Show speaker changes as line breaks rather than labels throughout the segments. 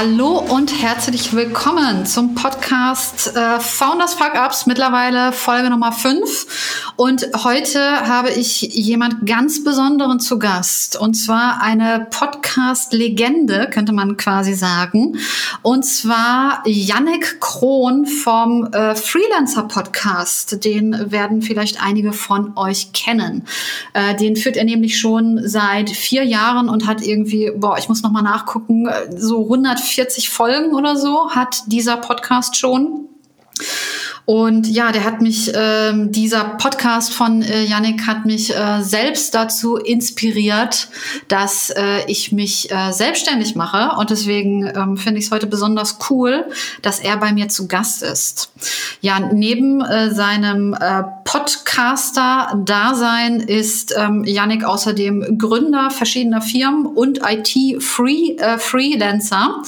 Hallo und herzlich willkommen zum Podcast äh, Founders Fuck Ups, mittlerweile Folge Nummer 5. Und heute habe ich jemand ganz Besonderen zu Gast. Und zwar eine Podcast-Legende, könnte man quasi sagen. Und zwar Yannick Krohn vom äh, Freelancer Podcast. Den werden vielleicht einige von euch kennen. Äh, den führt er nämlich schon seit vier Jahren und hat irgendwie, boah, ich muss noch mal nachgucken, so 100 140 Folgen oder so hat dieser Podcast schon. Und ja, der hat mich, ähm, dieser Podcast von äh, Yannick hat mich äh, selbst dazu inspiriert, dass äh, ich mich äh, selbstständig mache. Und deswegen ähm, finde ich es heute besonders cool, dass er bei mir zu Gast ist. Ja, neben äh, seinem äh, Podcaster-Dasein ist ähm, Yannick außerdem Gründer verschiedener Firmen und IT-Freelancer.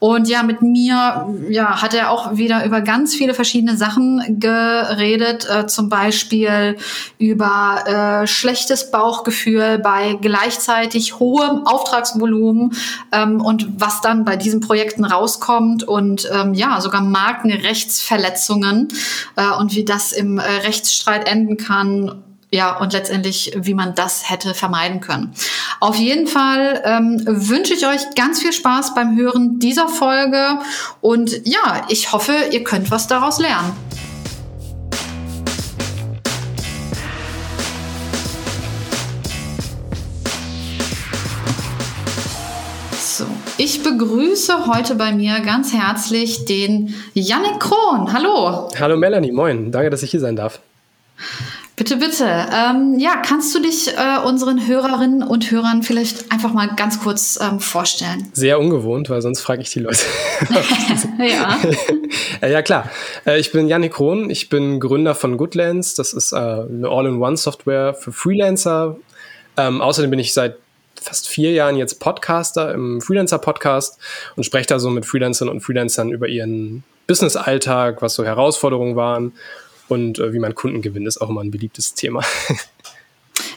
und ja, mit mir ja, hat er auch wieder über ganz viele verschiedene Sachen Sachen geredet, äh, zum Beispiel über äh, schlechtes Bauchgefühl bei gleichzeitig hohem Auftragsvolumen ähm, und was dann bei diesen Projekten rauskommt und ähm, ja, sogar Markenrechtsverletzungen äh, und wie das im äh, Rechtsstreit enden kann ja, und letztendlich, wie man das hätte vermeiden können. Auf jeden Fall ähm, wünsche ich euch ganz viel Spaß beim Hören dieser Folge und ja, ich hoffe, ihr könnt was daraus lernen. So, ich begrüße heute bei mir ganz herzlich den Yannick Krohn. Hallo.
Hallo Melanie, moin. Danke, dass ich hier sein darf.
Bitte, bitte. Ähm, ja, kannst du dich äh, unseren Hörerinnen und Hörern vielleicht einfach mal ganz kurz ähm, vorstellen?
Sehr ungewohnt, weil sonst frage ich die Leute. ja. Äh, ja, klar. Äh, ich bin Janik Krohn. Ich bin Gründer von Goodlands. Das ist äh, eine All-in-One-Software für Freelancer. Ähm, außerdem bin ich seit fast vier Jahren jetzt Podcaster im Freelancer-Podcast und spreche da so mit Freelancern und Freelancern über ihren Business-Alltag, was so Herausforderungen waren und äh, wie man Kunden gewinnt, ist auch immer ein beliebtes Thema.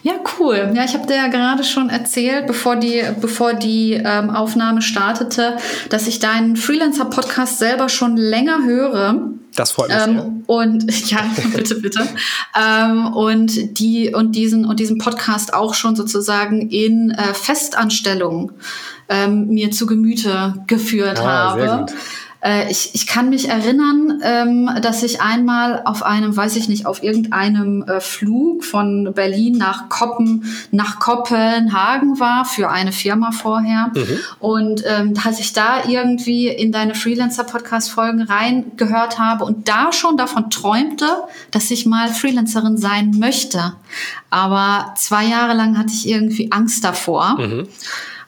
Ja, cool. Ja, ich habe dir ja gerade schon erzählt, bevor die, bevor die ähm, Aufnahme startete, dass ich deinen Freelancer-Podcast selber schon länger höre.
Das freut mich.
Ähm, und ja, bitte, bitte. ähm, und die und diesen und diesen Podcast auch schon sozusagen in äh, Festanstellung ähm, mir zu Gemüte geführt ah, habe. Sehr gut. Äh, ich, ich kann mich erinnern, ähm, dass ich einmal auf einem, weiß ich nicht, auf irgendeinem äh, Flug von Berlin nach Koppen, nach Kopenhagen war für eine Firma vorher. Mhm. Und ähm, dass ich da irgendwie in deine Freelancer-Podcast-Folgen reingehört habe und da schon davon träumte, dass ich mal Freelancerin sein möchte. Aber zwei Jahre lang hatte ich irgendwie Angst davor. Mhm.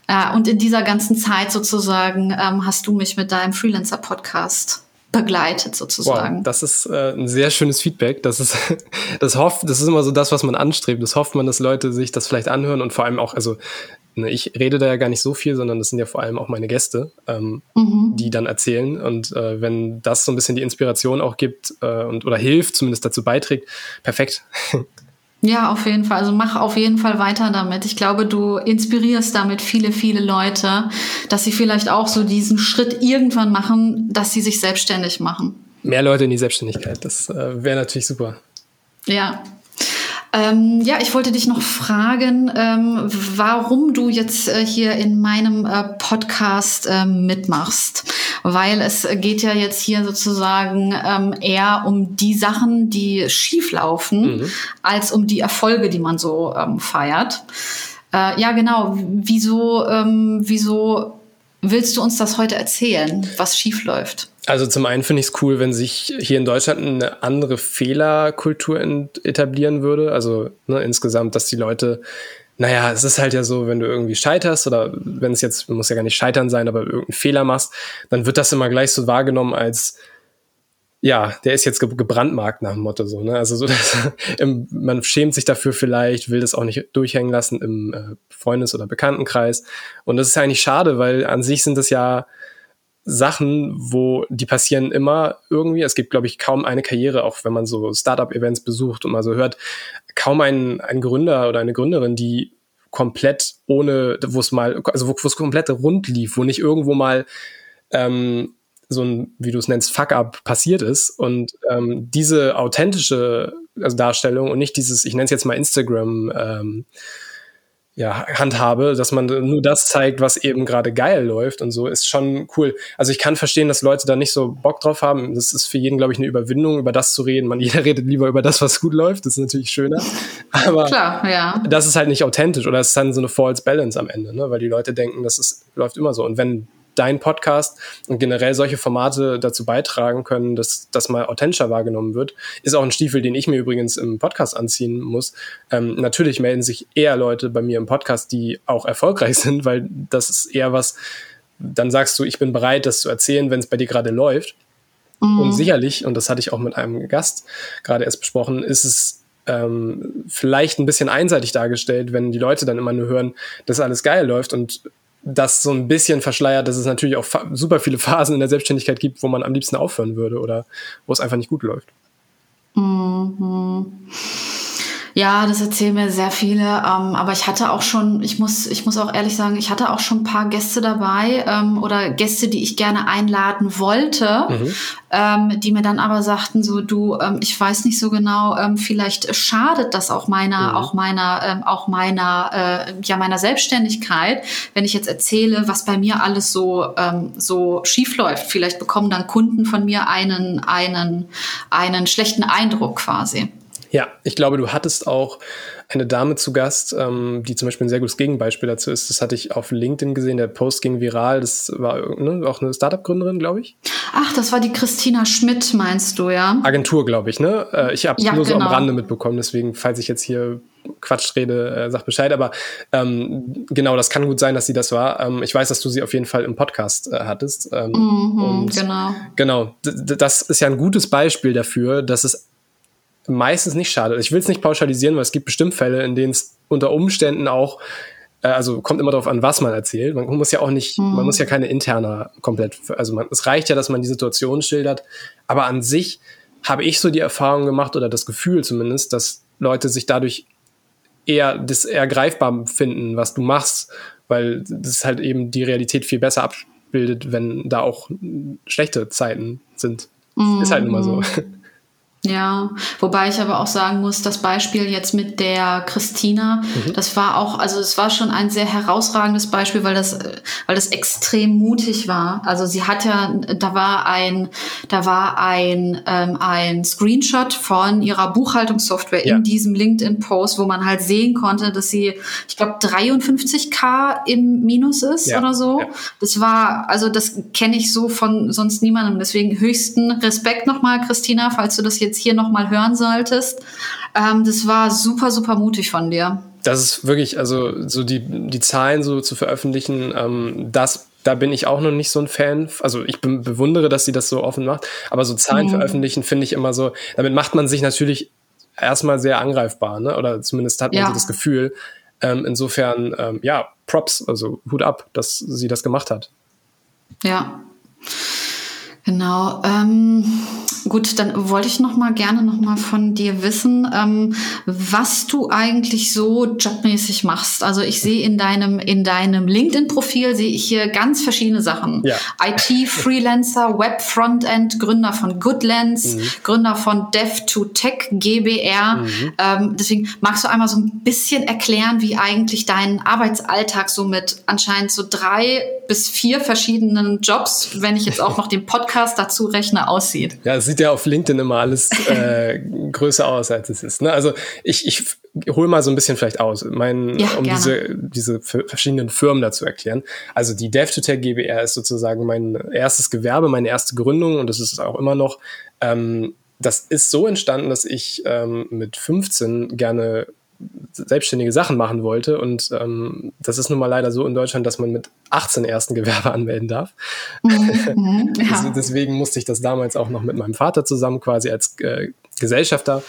Äh, und in dieser ganzen Zeit sozusagen ähm, hast du mich mit deinem Freelancer-Podcast begleitet sozusagen.
Wow, das ist äh, ein sehr schönes Feedback. Das ist, das hofft, das ist immer so das, was man anstrebt. Das hofft man, dass Leute sich das vielleicht anhören und vor allem auch, also ne, ich rede da ja gar nicht so viel, sondern das sind ja vor allem auch meine Gäste, ähm, mhm. die dann erzählen. Und äh, wenn das so ein bisschen die Inspiration auch gibt äh, und oder hilft, zumindest dazu beiträgt, perfekt.
Ja, auf jeden Fall. Also mach auf jeden Fall weiter damit. Ich glaube, du inspirierst damit viele, viele Leute, dass sie vielleicht auch so diesen Schritt irgendwann machen, dass sie sich selbstständig machen.
Mehr Leute in die Selbstständigkeit, das äh, wäre natürlich super.
Ja, ähm, ja, ich wollte dich noch fragen, ähm, warum du jetzt äh, hier in meinem äh, Podcast äh, mitmachst. Weil es geht ja jetzt hier sozusagen ähm, eher um die Sachen, die schief laufen, mhm. als um die Erfolge, die man so ähm, feiert. Äh, ja, genau. Wieso, ähm, wieso willst du uns das heute erzählen, was schief läuft?
Also zum einen finde ich es cool, wenn sich hier in Deutschland eine andere Fehlerkultur etablieren würde. Also ne, insgesamt, dass die Leute, naja, es ist halt ja so, wenn du irgendwie scheiterst oder wenn es jetzt, muss ja gar nicht scheitern sein, aber irgendeinen Fehler machst, dann wird das immer gleich so wahrgenommen als, ja, der ist jetzt gebrandmarkt nach dem Motto so. Ne? Also so, dass, man schämt sich dafür vielleicht, will das auch nicht durchhängen lassen im äh, Freundes- oder Bekanntenkreis. Und das ist eigentlich schade, weil an sich sind das ja Sachen, wo die passieren immer irgendwie. Es gibt, glaube ich, kaum eine Karriere, auch wenn man so Startup-Events besucht und mal so hört, kaum ein, ein Gründer oder eine Gründerin, die komplett ohne, wo es mal, also wo es komplett rund lief, wo nicht irgendwo mal ähm, so ein, wie du es nennst, Fuck-up passiert ist. Und ähm, diese authentische also Darstellung und nicht dieses, ich nenne es jetzt mal Instagram, ähm, ja, handhabe, dass man nur das zeigt, was eben gerade geil läuft und so, ist schon cool. Also ich kann verstehen, dass Leute da nicht so Bock drauf haben. Das ist für jeden, glaube ich, eine Überwindung, über das zu reden. Man, jeder redet lieber über das, was gut läuft. Das ist natürlich schöner. Aber
Klar, ja.
das ist halt nicht authentisch oder es ist dann so eine False Balance am Ende, ne? weil die Leute denken, das ist, läuft immer so. Und wenn dein Podcast und generell solche Formate dazu beitragen können, dass das mal authentischer wahrgenommen wird. Ist auch ein Stiefel, den ich mir übrigens im Podcast anziehen muss. Ähm, natürlich melden sich eher Leute bei mir im Podcast, die auch erfolgreich sind, weil das ist eher was, dann sagst du, ich bin bereit, das zu erzählen, wenn es bei dir gerade läuft. Mhm. Und sicherlich, und das hatte ich auch mit einem Gast gerade erst besprochen, ist es ähm, vielleicht ein bisschen einseitig dargestellt, wenn die Leute dann immer nur hören, dass alles geil läuft und das so ein bisschen verschleiert, dass es natürlich auch super viele Phasen in der Selbstständigkeit gibt, wo man am liebsten aufhören würde oder wo es einfach nicht gut läuft.
Mhm. Ja, das erzählen mir sehr viele. Ähm, aber ich hatte auch schon, ich muss, ich muss auch ehrlich sagen, ich hatte auch schon ein paar Gäste dabei ähm, oder Gäste, die ich gerne einladen wollte, mhm. ähm, die mir dann aber sagten, so du, ähm, ich weiß nicht so genau, ähm, vielleicht schadet das auch meiner, mhm. auch meiner, ähm, auch meiner, äh, ja meiner Selbstständigkeit, wenn ich jetzt erzähle, was bei mir alles so so schief läuft. Vielleicht bekommen dann Kunden von mir einen einen einen schlechten Eindruck quasi.
Ja, ich glaube, du hattest auch eine Dame zu Gast, ähm, die zum Beispiel ein sehr gutes Gegenbeispiel dazu ist. Das hatte ich auf LinkedIn gesehen. Der Post ging viral. Das war ne, auch eine Startup-Gründerin, glaube ich.
Ach, das war die Christina Schmidt, meinst du, ja?
Agentur, glaube ich, ne? Äh, ich habe ja, nur genau. so am Rande mitbekommen. Deswegen, falls ich jetzt hier Quatsch rede, äh, sag Bescheid. Aber ähm, genau, das kann gut sein, dass sie das war. Ähm, ich weiß, dass du sie auf jeden Fall im Podcast äh, hattest. Ähm,
mhm, genau.
Genau, das ist ja ein gutes Beispiel dafür, dass es meistens nicht schadet. Ich will es nicht pauschalisieren, weil es gibt bestimmt Fälle, in denen es unter Umständen auch, äh, also kommt immer darauf an, was man erzählt. Man muss ja auch nicht, mhm. man muss ja keine interner komplett, also man, es reicht ja, dass man die Situation schildert. Aber an sich habe ich so die Erfahrung gemacht oder das Gefühl zumindest, dass Leute sich dadurch eher das eher greifbar finden, was du machst, weil das halt eben die Realität viel besser abbildet, wenn da auch schlechte Zeiten sind. Mhm. Ist halt immer so.
Ja, wobei ich aber auch sagen muss, das Beispiel jetzt mit der Christina, mhm. das war auch, also es war schon ein sehr herausragendes Beispiel, weil das, weil das extrem mutig war. Also sie hat ja, da war ein, da war ein, ähm, ein Screenshot von ihrer Buchhaltungssoftware ja. in diesem LinkedIn-Post, wo man halt sehen konnte, dass sie, ich glaube, 53k im Minus ist ja. oder so. Ja. Das war, also das kenne ich so von sonst niemandem. Deswegen höchsten Respekt nochmal, Christina, falls du das jetzt jetzt hier nochmal hören solltest. Ähm, das war super, super mutig von dir.
Das ist wirklich, also so die, die Zahlen so zu veröffentlichen, ähm, das da bin ich auch noch nicht so ein Fan. Also ich be bewundere, dass sie das so offen macht. Aber so Zahlen mhm. veröffentlichen finde ich immer so, damit macht man sich natürlich erstmal sehr angreifbar, ne? Oder zumindest hat man ja. so das Gefühl. Ähm, insofern, ähm, ja, Props, also Hut ab, dass sie das gemacht hat.
Ja. Genau. Ähm, gut, dann wollte ich noch mal gerne noch mal von dir wissen, ähm, was du eigentlich so jobmäßig machst. Also ich sehe in deinem in deinem LinkedIn-Profil sehe ich hier ganz verschiedene Sachen. Ja. IT-Freelancer, Web-Frontend, Gründer von Goodlands, mhm. Gründer von Dev2Tech GBR. Mhm. Ähm, deswegen magst du einmal so ein bisschen erklären, wie eigentlich dein Arbeitsalltag so mit anscheinend so drei bis vier verschiedenen Jobs, wenn ich jetzt auch noch den Podcast dazu rechne, aussieht.
Ja, es sieht ja auf LinkedIn immer alles äh, größer aus, als es ist. Ne? Also ich, ich hole mal so ein bisschen vielleicht aus, mein, ja, um diese, diese verschiedenen Firmen dazu erklären. Also die DevToTech GbR ist sozusagen mein erstes Gewerbe, meine erste Gründung und das ist auch immer noch. Ähm, das ist so entstanden, dass ich ähm, mit 15 gerne selbstständige Sachen machen wollte. Und ähm, das ist nun mal leider so in Deutschland, dass man mit 18 ersten Gewerbe anmelden darf. Mhm, ja. Deswegen musste ich das damals auch noch mit meinem Vater zusammen quasi als äh, Gesellschafter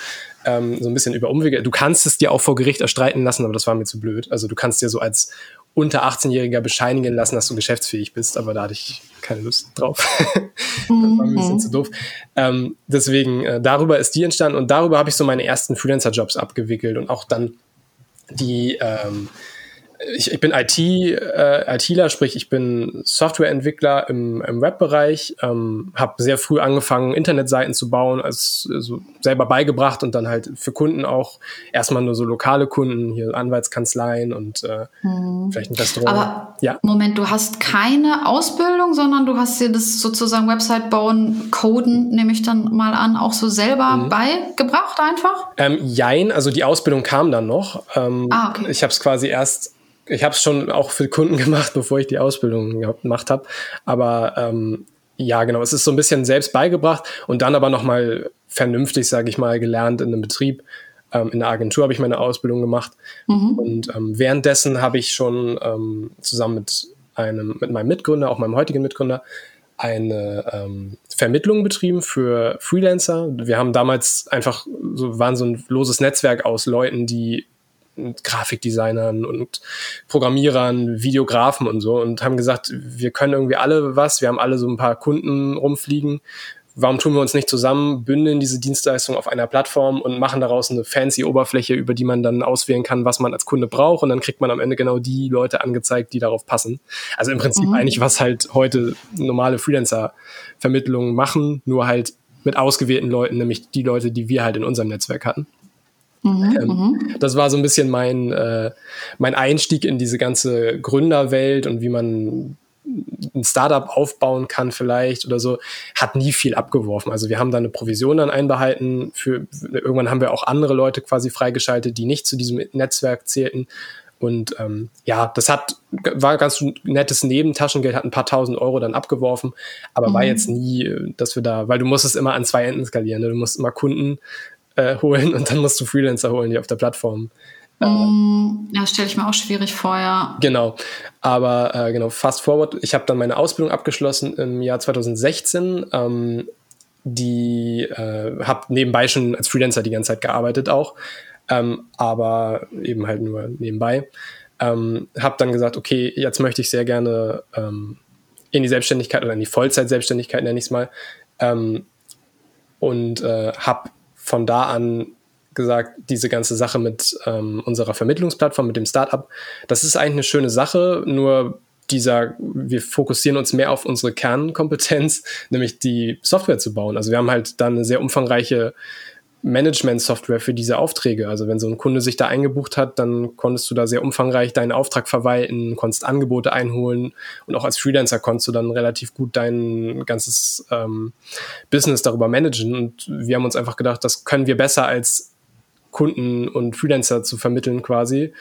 ähm, so ein bisschen über Umwege. Du kannst es dir auch vor Gericht erstreiten lassen, aber das war mir zu blöd. Also du kannst dir so als unter 18-Jähriger bescheinigen lassen, dass du geschäftsfähig bist, aber da hatte ich keine Lust drauf. das war ein bisschen mhm. zu doof. Ähm, deswegen, äh, darüber ist die entstanden und darüber habe ich so meine ersten Freelancer-Jobs abgewickelt und auch dann die, ähm, ich, ich bin IT, äh, ITler, sprich ich bin Softwareentwickler im, im Webbereich, ähm, habe sehr früh angefangen, Internetseiten zu bauen, also, also selber beigebracht und dann halt für Kunden auch erstmal nur so lokale Kunden, hier Anwaltskanzleien und äh, hm. vielleicht ein Restaurant.
Aber ja. Moment, du hast keine Ausbildung, sondern du hast dir das sozusagen Website bauen, Coden, nehme ich dann mal an, auch so selber mhm. beigebracht einfach?
Ähm, jein, also die Ausbildung kam dann noch. Ähm, ah, okay. Ich habe es quasi erst ich habe es schon auch für Kunden gemacht, bevor ich die Ausbildung gemacht habe. Aber ähm, ja, genau, es ist so ein bisschen selbst beigebracht und dann aber nochmal vernünftig, sage ich mal, gelernt in einem Betrieb. Ähm, in der Agentur habe ich meine Ausbildung gemacht. Mhm. Und ähm, währenddessen habe ich schon ähm, zusammen mit einem, mit meinem Mitgründer, auch meinem heutigen Mitgründer, eine ähm, Vermittlung betrieben für Freelancer. Wir haben damals einfach so waren so ein loses Netzwerk aus Leuten, die Grafikdesignern und Programmierern, Videografen und so und haben gesagt, wir können irgendwie alle was, wir haben alle so ein paar Kunden rumfliegen. Warum tun wir uns nicht zusammen, bündeln diese Dienstleistung auf einer Plattform und machen daraus eine fancy Oberfläche, über die man dann auswählen kann, was man als Kunde braucht und dann kriegt man am Ende genau die Leute angezeigt, die darauf passen. Also im Prinzip mhm. eigentlich, was halt heute normale Freelancer-Vermittlungen machen, nur halt mit ausgewählten Leuten, nämlich die Leute, die wir halt in unserem Netzwerk hatten. Mhm, ähm, mhm. das war so ein bisschen mein, äh, mein Einstieg in diese ganze Gründerwelt und wie man ein Startup aufbauen kann vielleicht oder so, hat nie viel abgeworfen. Also wir haben da eine Provision dann einbehalten. Für, irgendwann haben wir auch andere Leute quasi freigeschaltet, die nicht zu diesem Netzwerk zählten. Und ähm, ja, das hat war ganz nettes Nebentaschengeld, hat ein paar tausend Euro dann abgeworfen, aber mhm. war jetzt nie, dass wir da, weil du musst es immer an zwei Enden skalieren. Ne? Du musst immer Kunden äh, holen und dann musst du Freelancer holen, die auf der Plattform.
Mm, ja, stelle ich mir auch schwierig vor, ja.
Genau. Aber äh, genau, fast forward, ich habe dann meine Ausbildung abgeschlossen im Jahr 2016. Ähm, die äh, habe nebenbei schon als Freelancer die ganze Zeit gearbeitet auch, ähm, aber eben halt nur nebenbei. Ähm, habe dann gesagt, okay, jetzt möchte ich sehr gerne ähm, in die Selbstständigkeit oder in die Vollzeit-Selbstständigkeit, nenne ich es mal. Ähm, und äh, habe von da an gesagt, diese ganze Sache mit ähm, unserer Vermittlungsplattform, mit dem Startup, das ist eigentlich eine schöne Sache, nur dieser, wir fokussieren uns mehr auf unsere Kernkompetenz, nämlich die Software zu bauen. Also wir haben halt dann eine sehr umfangreiche Management-Software für diese Aufträge. Also wenn so ein Kunde sich da eingebucht hat, dann konntest du da sehr umfangreich deinen Auftrag verwalten, konntest Angebote einholen und auch als Freelancer konntest du dann relativ gut dein ganzes ähm, Business darüber managen. Und wir haben uns einfach gedacht, das können wir besser als Kunden und Freelancer zu vermitteln quasi.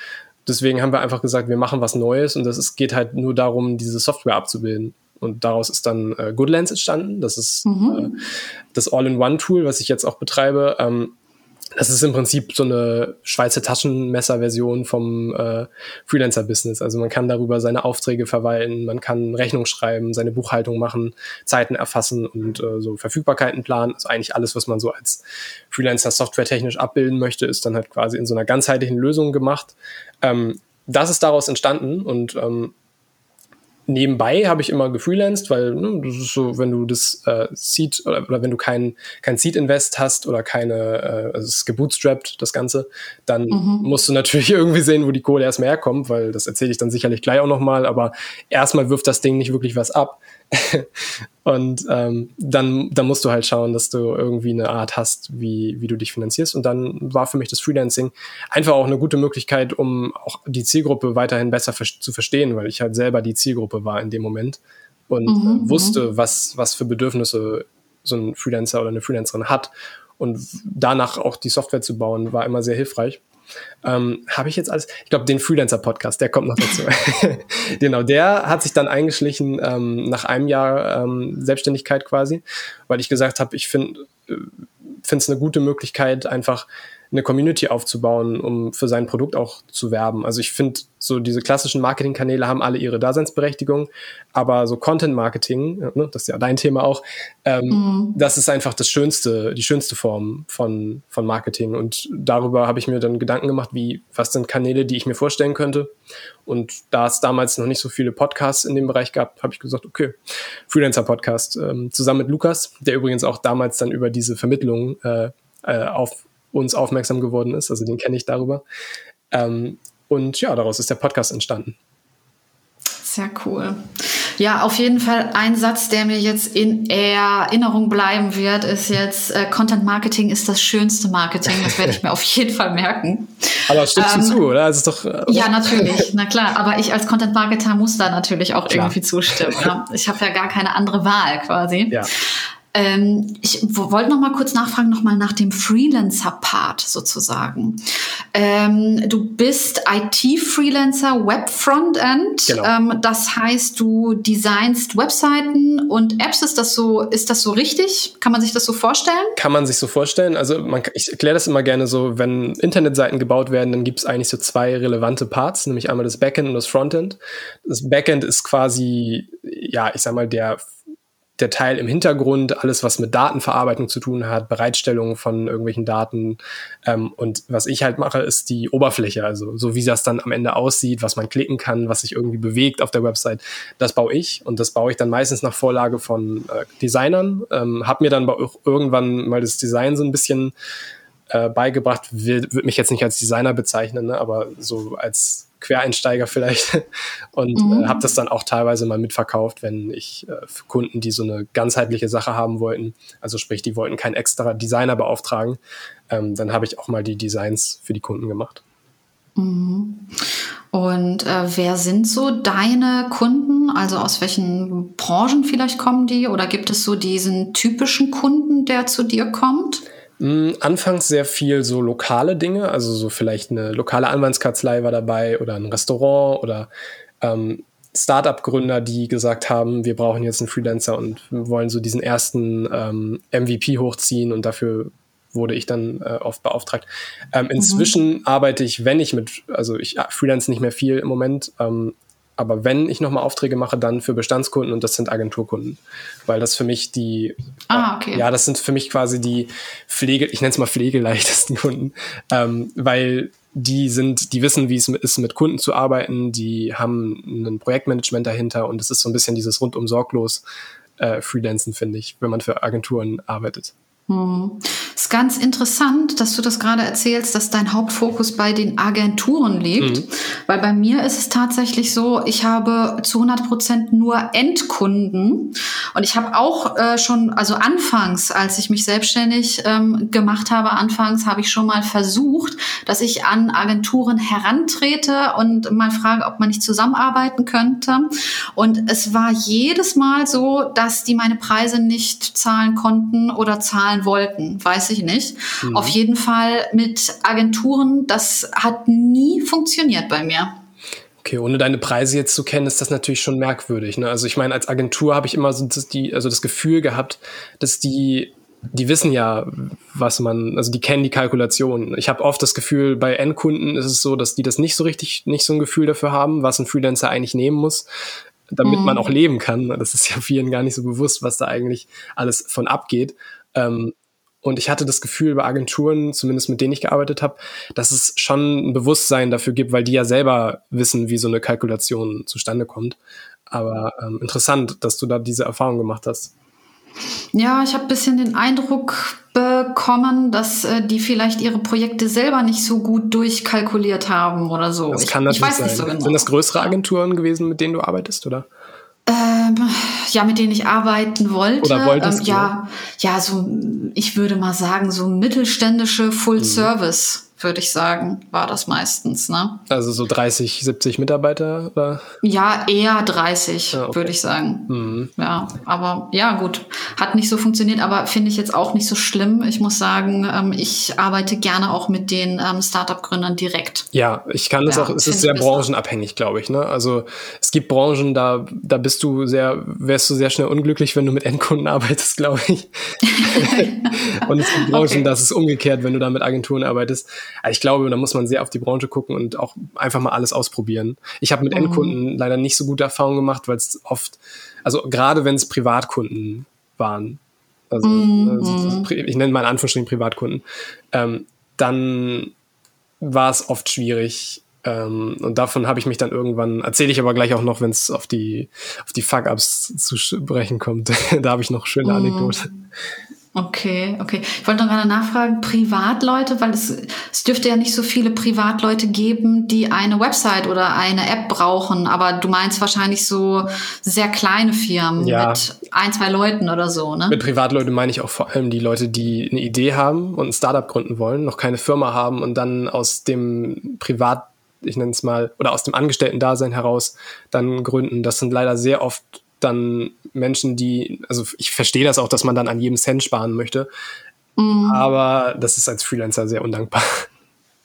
Deswegen haben wir einfach gesagt, wir machen was Neues und ist, geht halt nur darum, diese Software abzubilden. Und daraus ist dann äh, Goodlands entstanden. Das ist mhm. äh, das All-in-One-Tool, was ich jetzt auch betreibe. Ähm, das ist im Prinzip so eine Schweizer Taschenmesser-Version vom äh, Freelancer-Business. Also man kann darüber seine Aufträge verwalten, man kann Rechnung schreiben, seine Buchhaltung machen, Zeiten erfassen und äh, so Verfügbarkeiten planen. Also eigentlich alles, was man so als Freelancer softwaretechnisch abbilden möchte, ist dann halt quasi in so einer ganzheitlichen Lösung gemacht. Ähm, das ist daraus entstanden und ähm, nebenbei habe ich immer gefreelanced, weil ne, das ist so, wenn du das äh, Seed oder, oder wenn du kein, kein Seed-Invest hast oder keine, äh, also es ist gebootstrapped, das Ganze, dann mhm. musst du natürlich irgendwie sehen, wo die Kohle erstmal herkommt, weil das erzähle ich dann sicherlich gleich auch nochmal, aber erstmal wirft das Ding nicht wirklich was ab. und ähm, dann, dann musst du halt schauen, dass du irgendwie eine Art hast, wie, wie du dich finanzierst. Und dann war für mich das Freelancing einfach auch eine gute Möglichkeit, um auch die Zielgruppe weiterhin besser zu verstehen, weil ich halt selber die Zielgruppe war in dem Moment und mhm, äh, wusste, was, was für Bedürfnisse so ein Freelancer oder eine Freelancerin hat. Und danach auch die Software zu bauen, war immer sehr hilfreich. Ähm, Habe ich jetzt alles? Ich glaube, den Freelancer-Podcast, der kommt noch dazu. genau, der hat sich dann eingeschlichen ähm, nach einem Jahr ähm, Selbstständigkeit quasi, weil ich gesagt habe, ich finde äh, finde es eine gute Möglichkeit, einfach eine Community aufzubauen, um für sein Produkt auch zu werben. Also ich finde, so diese klassischen Marketingkanäle haben alle ihre Daseinsberechtigung, aber so Content Marketing, ne, das ist ja dein Thema auch, ähm, mhm. das ist einfach das schönste, die schönste Form von, von Marketing. Und darüber habe ich mir dann Gedanken gemacht, wie, was sind Kanäle, die ich mir vorstellen könnte. Und da es damals noch nicht so viele Podcasts in dem Bereich gab, habe ich gesagt, okay, Freelancer-Podcast ähm, zusammen mit Lukas, der übrigens auch damals dann über diese Vermittlung äh, äh auf uns aufmerksam geworden ist, also den kenne ich darüber. Ähm, und ja, daraus ist der Podcast entstanden.
Sehr cool. Ja, auf jeden Fall ein Satz, der mir jetzt in Erinnerung bleiben wird, ist jetzt, äh, Content Marketing ist das schönste Marketing. Das werde ich mir auf jeden Fall merken.
Aber stimmst ähm, du zu, oder? Also doch,
oder? Ja, natürlich, na klar. Aber ich als Content Marketer muss da natürlich auch klar. irgendwie zustimmen. Ja. Ich habe ja gar keine andere Wahl quasi. Ja. Ähm, ich wollte noch mal kurz nachfragen, noch mal nach dem Freelancer-Part sozusagen. Ähm, du bist IT-Freelancer Web Frontend. Genau. Ähm, das heißt, du designst Webseiten und Apps. Ist das so? Ist das so richtig? Kann man sich das so vorstellen?
Kann man sich so vorstellen. Also man, ich erkläre das immer gerne so, wenn Internetseiten gebaut werden, dann gibt es eigentlich so zwei relevante Parts, nämlich einmal das Backend und das Frontend. Das Backend ist quasi, ja, ich sag mal, der der Teil im Hintergrund, alles was mit Datenverarbeitung zu tun hat, Bereitstellung von irgendwelchen Daten. Ähm, und was ich halt mache, ist die Oberfläche, also so wie das dann am Ende aussieht, was man klicken kann, was sich irgendwie bewegt auf der Website, das baue ich und das baue ich dann meistens nach Vorlage von äh, Designern. Ähm, hab mir dann irgendwann mal das Design so ein bisschen äh, beigebracht, würde mich jetzt nicht als Designer bezeichnen, ne, aber so als Quereinsteiger vielleicht und mhm. äh, habe das dann auch teilweise mal mitverkauft, wenn ich äh, für Kunden, die so eine ganzheitliche Sache haben wollten, also sprich, die wollten keinen extra Designer beauftragen, ähm, dann habe ich auch mal die Designs für die Kunden gemacht.
Mhm. Und äh, wer sind so deine Kunden? Also aus welchen Branchen vielleicht kommen die? Oder gibt es so diesen typischen Kunden, der zu dir kommt?
Mm, anfangs sehr viel so lokale Dinge, also so vielleicht eine lokale Anwaltskanzlei war dabei oder ein Restaurant oder ähm, Startup-Gründer, die gesagt haben, wir brauchen jetzt einen Freelancer und wollen so diesen ersten ähm, MVP hochziehen und dafür wurde ich dann äh, oft beauftragt. Ähm, mhm. inzwischen mhm. arbeite ich, wenn ich mit, also ich freelance nicht mehr viel im Moment, ähm, aber wenn ich nochmal Aufträge mache, dann für Bestandskunden und das sind Agenturkunden. Weil das für mich die, ah, okay. ja, das sind für mich quasi die Pflege, ich nenne es mal pflegeleichtesten Kunden, ähm, weil die sind, die wissen, wie es ist, mit Kunden zu arbeiten, die haben ein Projektmanagement dahinter und es ist so ein bisschen dieses rundum sorglos äh, Freelancen, finde ich, wenn man für Agenturen arbeitet.
Hm. Ist ganz interessant, dass du das gerade erzählst, dass dein Hauptfokus bei den Agenturen liegt, mhm. weil bei mir ist es tatsächlich so, ich habe zu 100 Prozent nur Endkunden und ich habe auch äh, schon, also anfangs, als ich mich selbstständig ähm, gemacht habe, anfangs habe ich schon mal versucht, dass ich an Agenturen herantrete und mal frage, ob man nicht zusammenarbeiten könnte und es war jedes Mal so, dass die meine Preise nicht zahlen konnten oder zahlen zahlen wollten, weiß ich nicht. Mhm. Auf jeden Fall mit Agenturen, das hat nie funktioniert bei mir.
Okay, ohne deine Preise jetzt zu kennen, ist das natürlich schon merkwürdig. Ne? Also ich meine, als Agentur habe ich immer so das, die, also das Gefühl gehabt, dass die die wissen ja, was man, also die kennen die Kalkulation. Ich habe oft das Gefühl, bei Endkunden ist es so, dass die das nicht so richtig, nicht so ein Gefühl dafür haben, was ein Freelancer eigentlich nehmen muss, damit mhm. man auch leben kann. Das ist ja vielen gar nicht so bewusst, was da eigentlich alles von abgeht. Ähm, und ich hatte das Gefühl bei Agenturen, zumindest mit denen ich gearbeitet habe, dass es schon ein Bewusstsein dafür gibt, weil die ja selber wissen, wie so eine Kalkulation zustande kommt. Aber ähm, interessant, dass du da diese Erfahrung gemacht hast.
Ja, ich habe ein bisschen den Eindruck bekommen, dass äh, die vielleicht ihre Projekte selber nicht so gut durchkalkuliert haben oder so.
Das kann natürlich ich weiß sein. Nicht so genau. Sind das größere Agenturen gewesen, mit denen du arbeitest, oder?
Ähm, ja, mit denen ich arbeiten wollte.
Oder wolltest
ähm, ja, ja, so, ich würde mal sagen, so mittelständische Full mhm. Service würde ich sagen, war das meistens. Ne?
Also so 30, 70 Mitarbeiter? Oder?
Ja, eher 30, ja, okay. würde ich sagen. Mhm. Ja, aber ja, gut. Hat nicht so funktioniert, aber finde ich jetzt auch nicht so schlimm. Ich muss sagen, ähm, ich arbeite gerne auch mit den ähm, Startup-Gründern direkt.
Ja, ich kann das ja, auch, es ist sehr branchenabhängig, glaube ich. Ne? Also es gibt Branchen, da, da bist du sehr, wärst du sehr schnell unglücklich, wenn du mit Endkunden arbeitest, glaube ich. Und es gibt Branchen, okay. das ist umgekehrt, wenn du da mit Agenturen arbeitest. Also ich glaube, da muss man sehr auf die Branche gucken und auch einfach mal alles ausprobieren. Ich habe mit mhm. Endkunden leider nicht so gute Erfahrungen gemacht, weil es oft, also gerade wenn es Privatkunden waren, also, mhm. also ich nenne mal in Anführungsstrichen Privatkunden, ähm, dann war es oft schwierig, ähm, und davon habe ich mich dann irgendwann, erzähle ich aber gleich auch noch, wenn es auf die, auf die Fuck-Ups zu sprechen kommt. da habe ich noch schöne mhm. Anekdote.
Okay, okay. Ich wollte noch gerade nachfragen, Privatleute, weil es, es dürfte ja nicht so viele Privatleute geben, die eine Website oder eine App brauchen, aber du meinst wahrscheinlich so sehr kleine Firmen ja. mit ein, zwei Leuten oder so, ne?
Mit Privatleuten meine ich auch vor allem die Leute, die eine Idee haben und ein Startup gründen wollen, noch keine Firma haben und dann aus dem Privat, ich nenne es mal, oder aus dem Angestellten-Dasein heraus dann gründen. Das sind leider sehr oft dann Menschen, die, also ich verstehe das auch, dass man dann an jedem Cent sparen möchte, mhm. aber das ist als Freelancer sehr undankbar.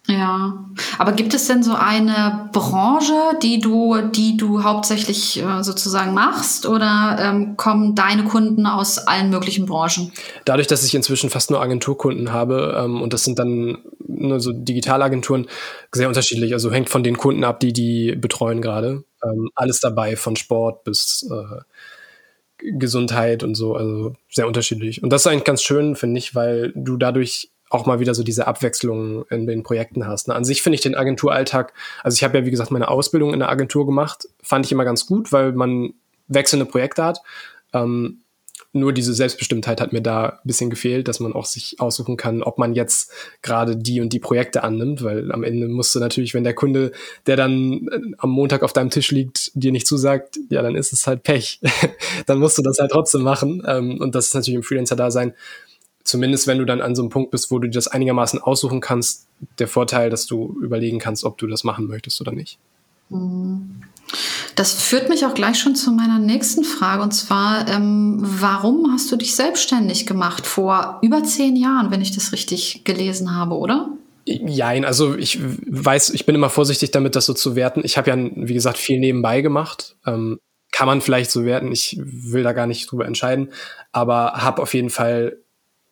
Ja, aber gibt es denn so eine Branche, die du, die du hauptsächlich äh, sozusagen machst, oder ähm, kommen deine Kunden aus allen möglichen Branchen?
Dadurch, dass ich inzwischen fast nur Agenturkunden habe ähm, und das sind dann nur so Digitalagenturen, sehr unterschiedlich. Also hängt von den Kunden ab, die die betreuen gerade. Ähm, alles dabei, von Sport bis äh, Gesundheit und so, also sehr unterschiedlich. Und das ist eigentlich ganz schön, finde ich, weil du dadurch auch mal wieder so diese Abwechslung in den Projekten hast. Ne? An sich finde ich den Agenturalltag, also ich habe ja wie gesagt meine Ausbildung in der Agentur gemacht, fand ich immer ganz gut, weil man wechselnde Projekte hat. Ähm, nur diese Selbstbestimmtheit hat mir da ein bisschen gefehlt, dass man auch sich aussuchen kann, ob man jetzt gerade die und die Projekte annimmt, weil am Ende musst du natürlich, wenn der Kunde, der dann äh, am Montag auf deinem Tisch liegt, dir nicht zusagt, ja, dann ist es halt Pech. dann musst du das halt trotzdem machen. Ähm, und das ist natürlich im Freelancer-Dasein, zumindest wenn du dann an so einem Punkt bist, wo du das einigermaßen aussuchen kannst, der Vorteil, dass du überlegen kannst, ob du das machen möchtest oder nicht.
Mhm. Das führt mich auch gleich schon zu meiner nächsten Frage und zwar, ähm, warum hast du dich selbstständig gemacht vor über zehn Jahren, wenn ich das richtig gelesen habe, oder?
Jein, also ich weiß, ich bin immer vorsichtig damit, das so zu werten. Ich habe ja, wie gesagt, viel nebenbei gemacht. Ähm, kann man vielleicht so werten, ich will da gar nicht drüber entscheiden, aber habe auf jeden Fall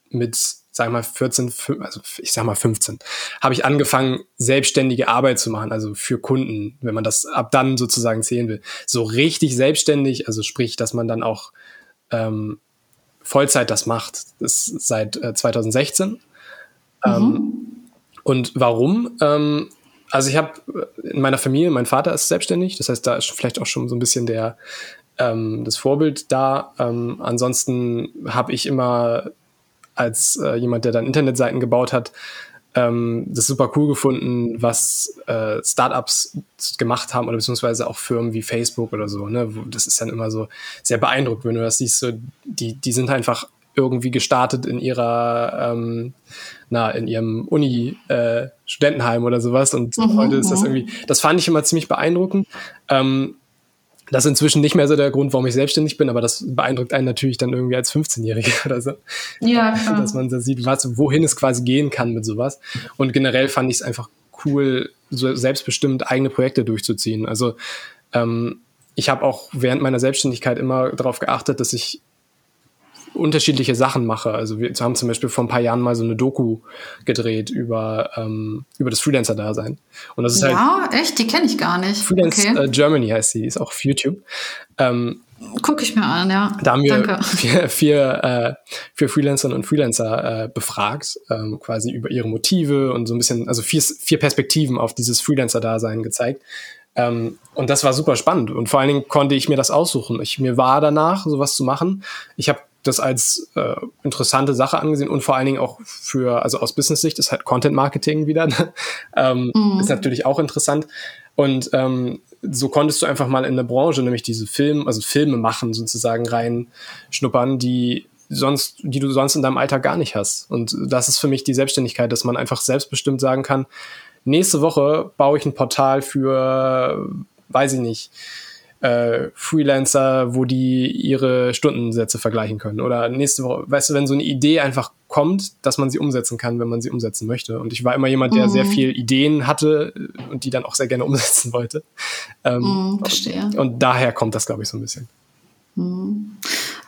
mit sag mal 14, also ich sag mal 15, habe ich angefangen, selbstständige Arbeit zu machen, also für Kunden, wenn man das ab dann sozusagen zählen will. So richtig selbstständig, also sprich, dass man dann auch ähm, Vollzeit das macht, das ist seit äh, 2016. Mhm. Ähm, und warum? Ähm, also ich habe in meiner Familie, mein Vater ist selbstständig, das heißt, da ist vielleicht auch schon so ein bisschen der ähm, das Vorbild da. Ähm, ansonsten habe ich immer als äh, jemand, der dann Internetseiten gebaut hat, ähm, das super cool gefunden, was äh, Startups gemacht haben oder beziehungsweise auch Firmen wie Facebook oder so. Ne? Das ist dann immer so sehr beeindruckend, wenn du das siehst. So, die, die sind einfach irgendwie gestartet in ihrer, ähm, na, in ihrem Uni-Studentenheim äh, oder sowas. Und mhm, heute ist das irgendwie, das fand ich immer ziemlich beeindruckend. Ähm, das ist inzwischen nicht mehr so der Grund, warum ich selbstständig bin, aber das beeindruckt einen natürlich dann irgendwie als 15-Jähriger oder so. Ja, klar. Dass man da sieht, was, wohin es quasi gehen kann mit sowas. Und generell fand ich es einfach cool, so selbstbestimmt eigene Projekte durchzuziehen. Also ähm, ich habe auch während meiner Selbstständigkeit immer darauf geachtet, dass ich unterschiedliche Sachen mache. Also wir haben zum Beispiel vor ein paar Jahren mal so eine Doku gedreht über, ähm, über das Freelancer-Dasein.
Und das ist halt. Ja, echt? Die kenne ich gar nicht.
Freelance okay. äh, Germany heißt sie, ist auch auf YouTube. Ähm,
Gucke ich mir an, ja.
Da haben wir Danke. vier, vier, äh, vier Freelancerinnen und Freelancer äh, befragt, ähm, quasi über ihre Motive und so ein bisschen, also vier, vier Perspektiven auf dieses Freelancer-Dasein gezeigt. Ähm, und das war super spannend. Und vor allen Dingen konnte ich mir das aussuchen. Ich, mir war danach, sowas zu machen. Ich habe das als äh, interessante Sache angesehen und vor allen Dingen auch für, also aus Business-Sicht ist halt Content Marketing wieder, ne? ähm, mhm. ist natürlich auch interessant. Und ähm, so konntest du einfach mal in eine Branche, nämlich diese Film, also Filme machen sozusagen reinschnuppern, die sonst, die du sonst in deinem Alltag gar nicht hast. Und das ist für mich die Selbstständigkeit, dass man einfach selbstbestimmt sagen kann, nächste Woche baue ich ein Portal für, weiß ich nicht, äh, Freelancer, wo die ihre Stundensätze vergleichen können. Oder nächste Woche, weißt du, wenn so eine Idee einfach kommt, dass man sie umsetzen kann, wenn man sie umsetzen möchte. Und ich war immer jemand, der mhm. sehr viel Ideen hatte und die dann auch sehr gerne umsetzen wollte. Ähm, mhm, verstehe. Und daher kommt das, glaube ich, so ein bisschen.
Mhm.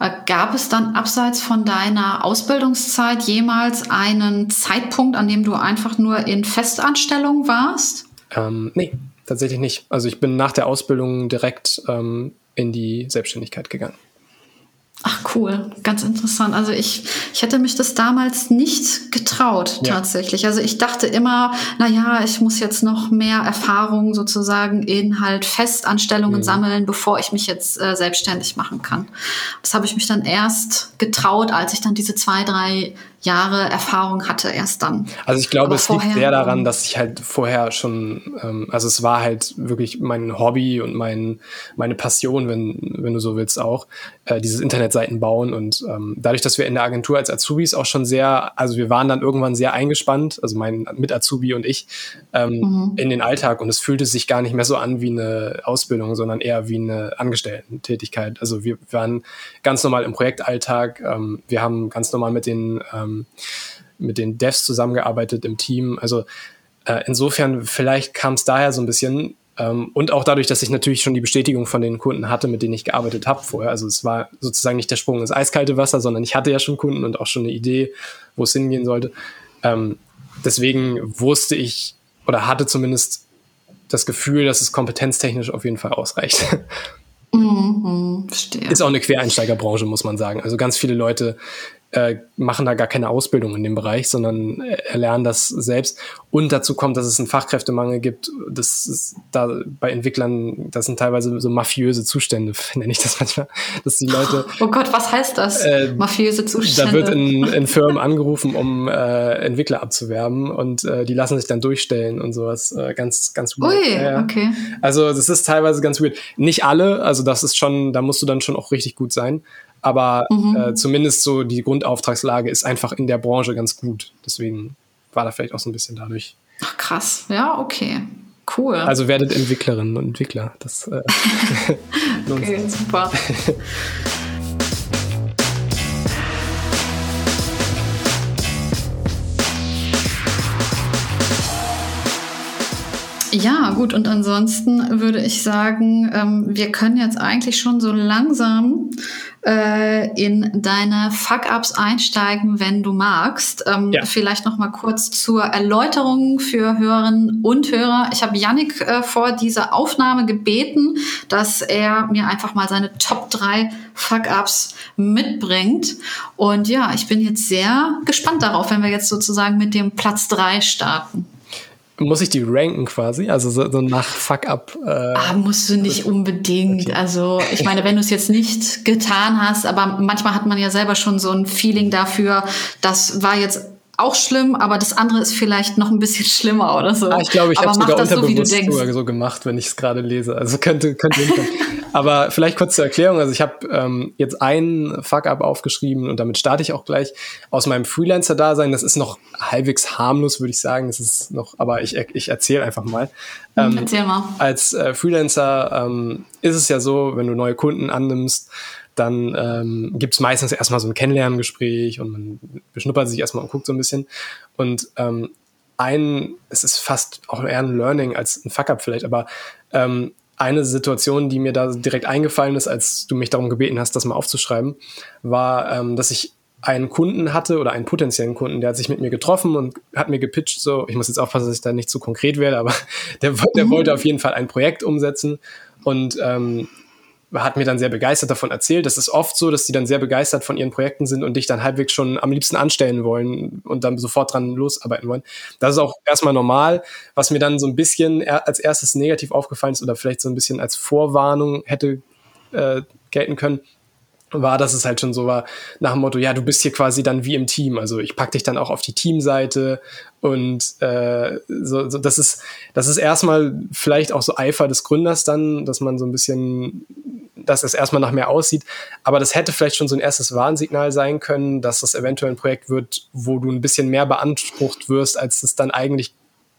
Äh, gab es dann abseits von deiner Ausbildungszeit jemals einen Zeitpunkt, an dem du einfach nur in Festanstellung warst?
Ähm, nee, tatsächlich nicht. Also ich bin nach der Ausbildung direkt ähm, in die Selbstständigkeit gegangen.
Ach cool, ganz interessant. Also ich, ich hätte mich das damals nicht getraut ja. tatsächlich. Also ich dachte immer, na ja, ich muss jetzt noch mehr Erfahrung sozusagen in halt Festanstellungen mhm. sammeln, bevor ich mich jetzt äh, selbstständig machen kann. Das habe ich mich dann erst getraut, als ich dann diese zwei, drei Jahre Erfahrung hatte erst dann.
Also ich glaube, Aber es liegt sehr daran, dass ich halt vorher schon, ähm, also es war halt wirklich mein Hobby und mein, meine Passion, wenn, wenn du so willst, auch, äh, dieses Internetseiten bauen. Und ähm, dadurch, dass wir in der Agentur als Azubis auch schon sehr, also wir waren dann irgendwann sehr eingespannt, also mein Mit-Azubi und ich, ähm, mhm. in den Alltag. Und es fühlte sich gar nicht mehr so an wie eine Ausbildung, sondern eher wie eine Angestellten-Tätigkeit. Also wir waren ganz normal im Projektalltag. Ähm, wir haben ganz normal mit den ähm, mit den Devs zusammengearbeitet im Team. Also äh, insofern, vielleicht kam es daher so ein bisschen. Ähm, und auch dadurch, dass ich natürlich schon die Bestätigung von den Kunden hatte, mit denen ich gearbeitet habe vorher. Also es war sozusagen nicht der Sprung ins eiskalte Wasser, sondern ich hatte ja schon Kunden und auch schon eine Idee, wo es hingehen sollte. Ähm, deswegen wusste ich oder hatte zumindest das Gefühl, dass es kompetenztechnisch auf jeden Fall ausreicht. Mhm, verstehe. Ist auch eine Quereinsteigerbranche, muss man sagen. Also ganz viele Leute äh, machen da gar keine Ausbildung in dem Bereich, sondern erlernen das selbst. Und dazu kommt, dass es einen Fachkräftemangel gibt. Das ist da bei Entwicklern, das sind teilweise so mafiöse Zustände, nenne ich das manchmal, dass die Leute.
Oh Gott, was heißt das? Äh, mafiöse Zustände.
Da wird in, in Firmen angerufen, um äh, Entwickler abzuwerben und äh, die lassen sich dann durchstellen und sowas. Äh, ganz, ganz
weird. Ui, ja, okay.
Also das ist teilweise ganz weird. Nicht alle, also das ist schon, da musst du dann schon auch richtig gut sein. Aber mhm. äh, zumindest so die Grundauftragslage ist einfach in der Branche ganz gut. Deswegen war da vielleicht auch so ein bisschen dadurch.
Ach, krass. Ja, okay. Cool.
Also werdet Entwicklerinnen und Entwickler. Das äh,
okay, super. Ja, gut. Und ansonsten würde ich sagen, ähm, wir können jetzt eigentlich schon so langsam äh, in deine Fuck-Ups einsteigen, wenn du magst. Ähm, ja. Vielleicht noch mal kurz zur Erläuterung für Hörerinnen und Hörer. Ich habe Yannick äh, vor dieser Aufnahme gebeten, dass er mir einfach mal seine Top 3 Fuck-Ups mitbringt. Und ja, ich bin jetzt sehr gespannt darauf, wenn wir jetzt sozusagen mit dem Platz 3 starten.
Muss ich die ranken quasi? Also so, so nach Fuck-up?
Äh, ah, musst du nicht unbedingt. Okay. Also ich meine, wenn du es jetzt nicht getan hast, aber manchmal hat man ja selber schon so ein Feeling dafür, das war jetzt auch schlimm, aber das andere ist vielleicht noch ein bisschen schlimmer oder so.
Ah, ich glaube, ich habe sogar unterbewusst so, sogar so gemacht, wenn ich es gerade lese. Also könnte, könnte Aber vielleicht kurz zur Erklärung. Also ich habe ähm, jetzt einen Fuck-up aufgeschrieben und damit starte ich auch gleich aus meinem Freelancer-Dasein. Das ist noch halbwegs harmlos, würde ich sagen. Das ist noch, aber ich, ich erzähle einfach mal.
Ähm, Erzähl mal.
Als äh, Freelancer ähm, ist es ja so, wenn du neue Kunden annimmst, dann ähm, gibt es meistens erstmal so ein Kennenlerngespräch und man beschnuppert sich erstmal und guckt so ein bisschen. Und ähm, ein, es ist fast auch eher ein Learning als ein Fuck-up vielleicht, aber ähm, eine Situation, die mir da direkt eingefallen ist, als du mich darum gebeten hast, das mal aufzuschreiben, war, ähm, dass ich einen Kunden hatte oder einen potenziellen Kunden, der hat sich mit mir getroffen und hat mir gepitcht, so, ich muss jetzt aufpassen, dass ich da nicht zu konkret werde, aber der, der mhm. wollte auf jeden Fall ein Projekt umsetzen und ähm, hat mir dann sehr begeistert davon erzählt. Das ist oft so, dass die dann sehr begeistert von ihren Projekten sind und dich dann halbwegs schon am liebsten anstellen wollen und dann sofort dran losarbeiten wollen. Das ist auch erstmal normal. Was mir dann so ein bisschen als erstes negativ aufgefallen ist oder vielleicht so ein bisschen als Vorwarnung hätte äh, gelten können, war, dass es halt schon so war, nach dem Motto, ja, du bist hier quasi dann wie im Team. Also ich pack dich dann auch auf die Teamseite und äh, so, so das ist, das ist erstmal vielleicht auch so Eifer des Gründers dann, dass man so ein bisschen, dass es erstmal nach mehr aussieht. Aber das hätte vielleicht schon so ein erstes Warnsignal sein können, dass das eventuell ein Projekt wird, wo du ein bisschen mehr beansprucht wirst, als es dann eigentlich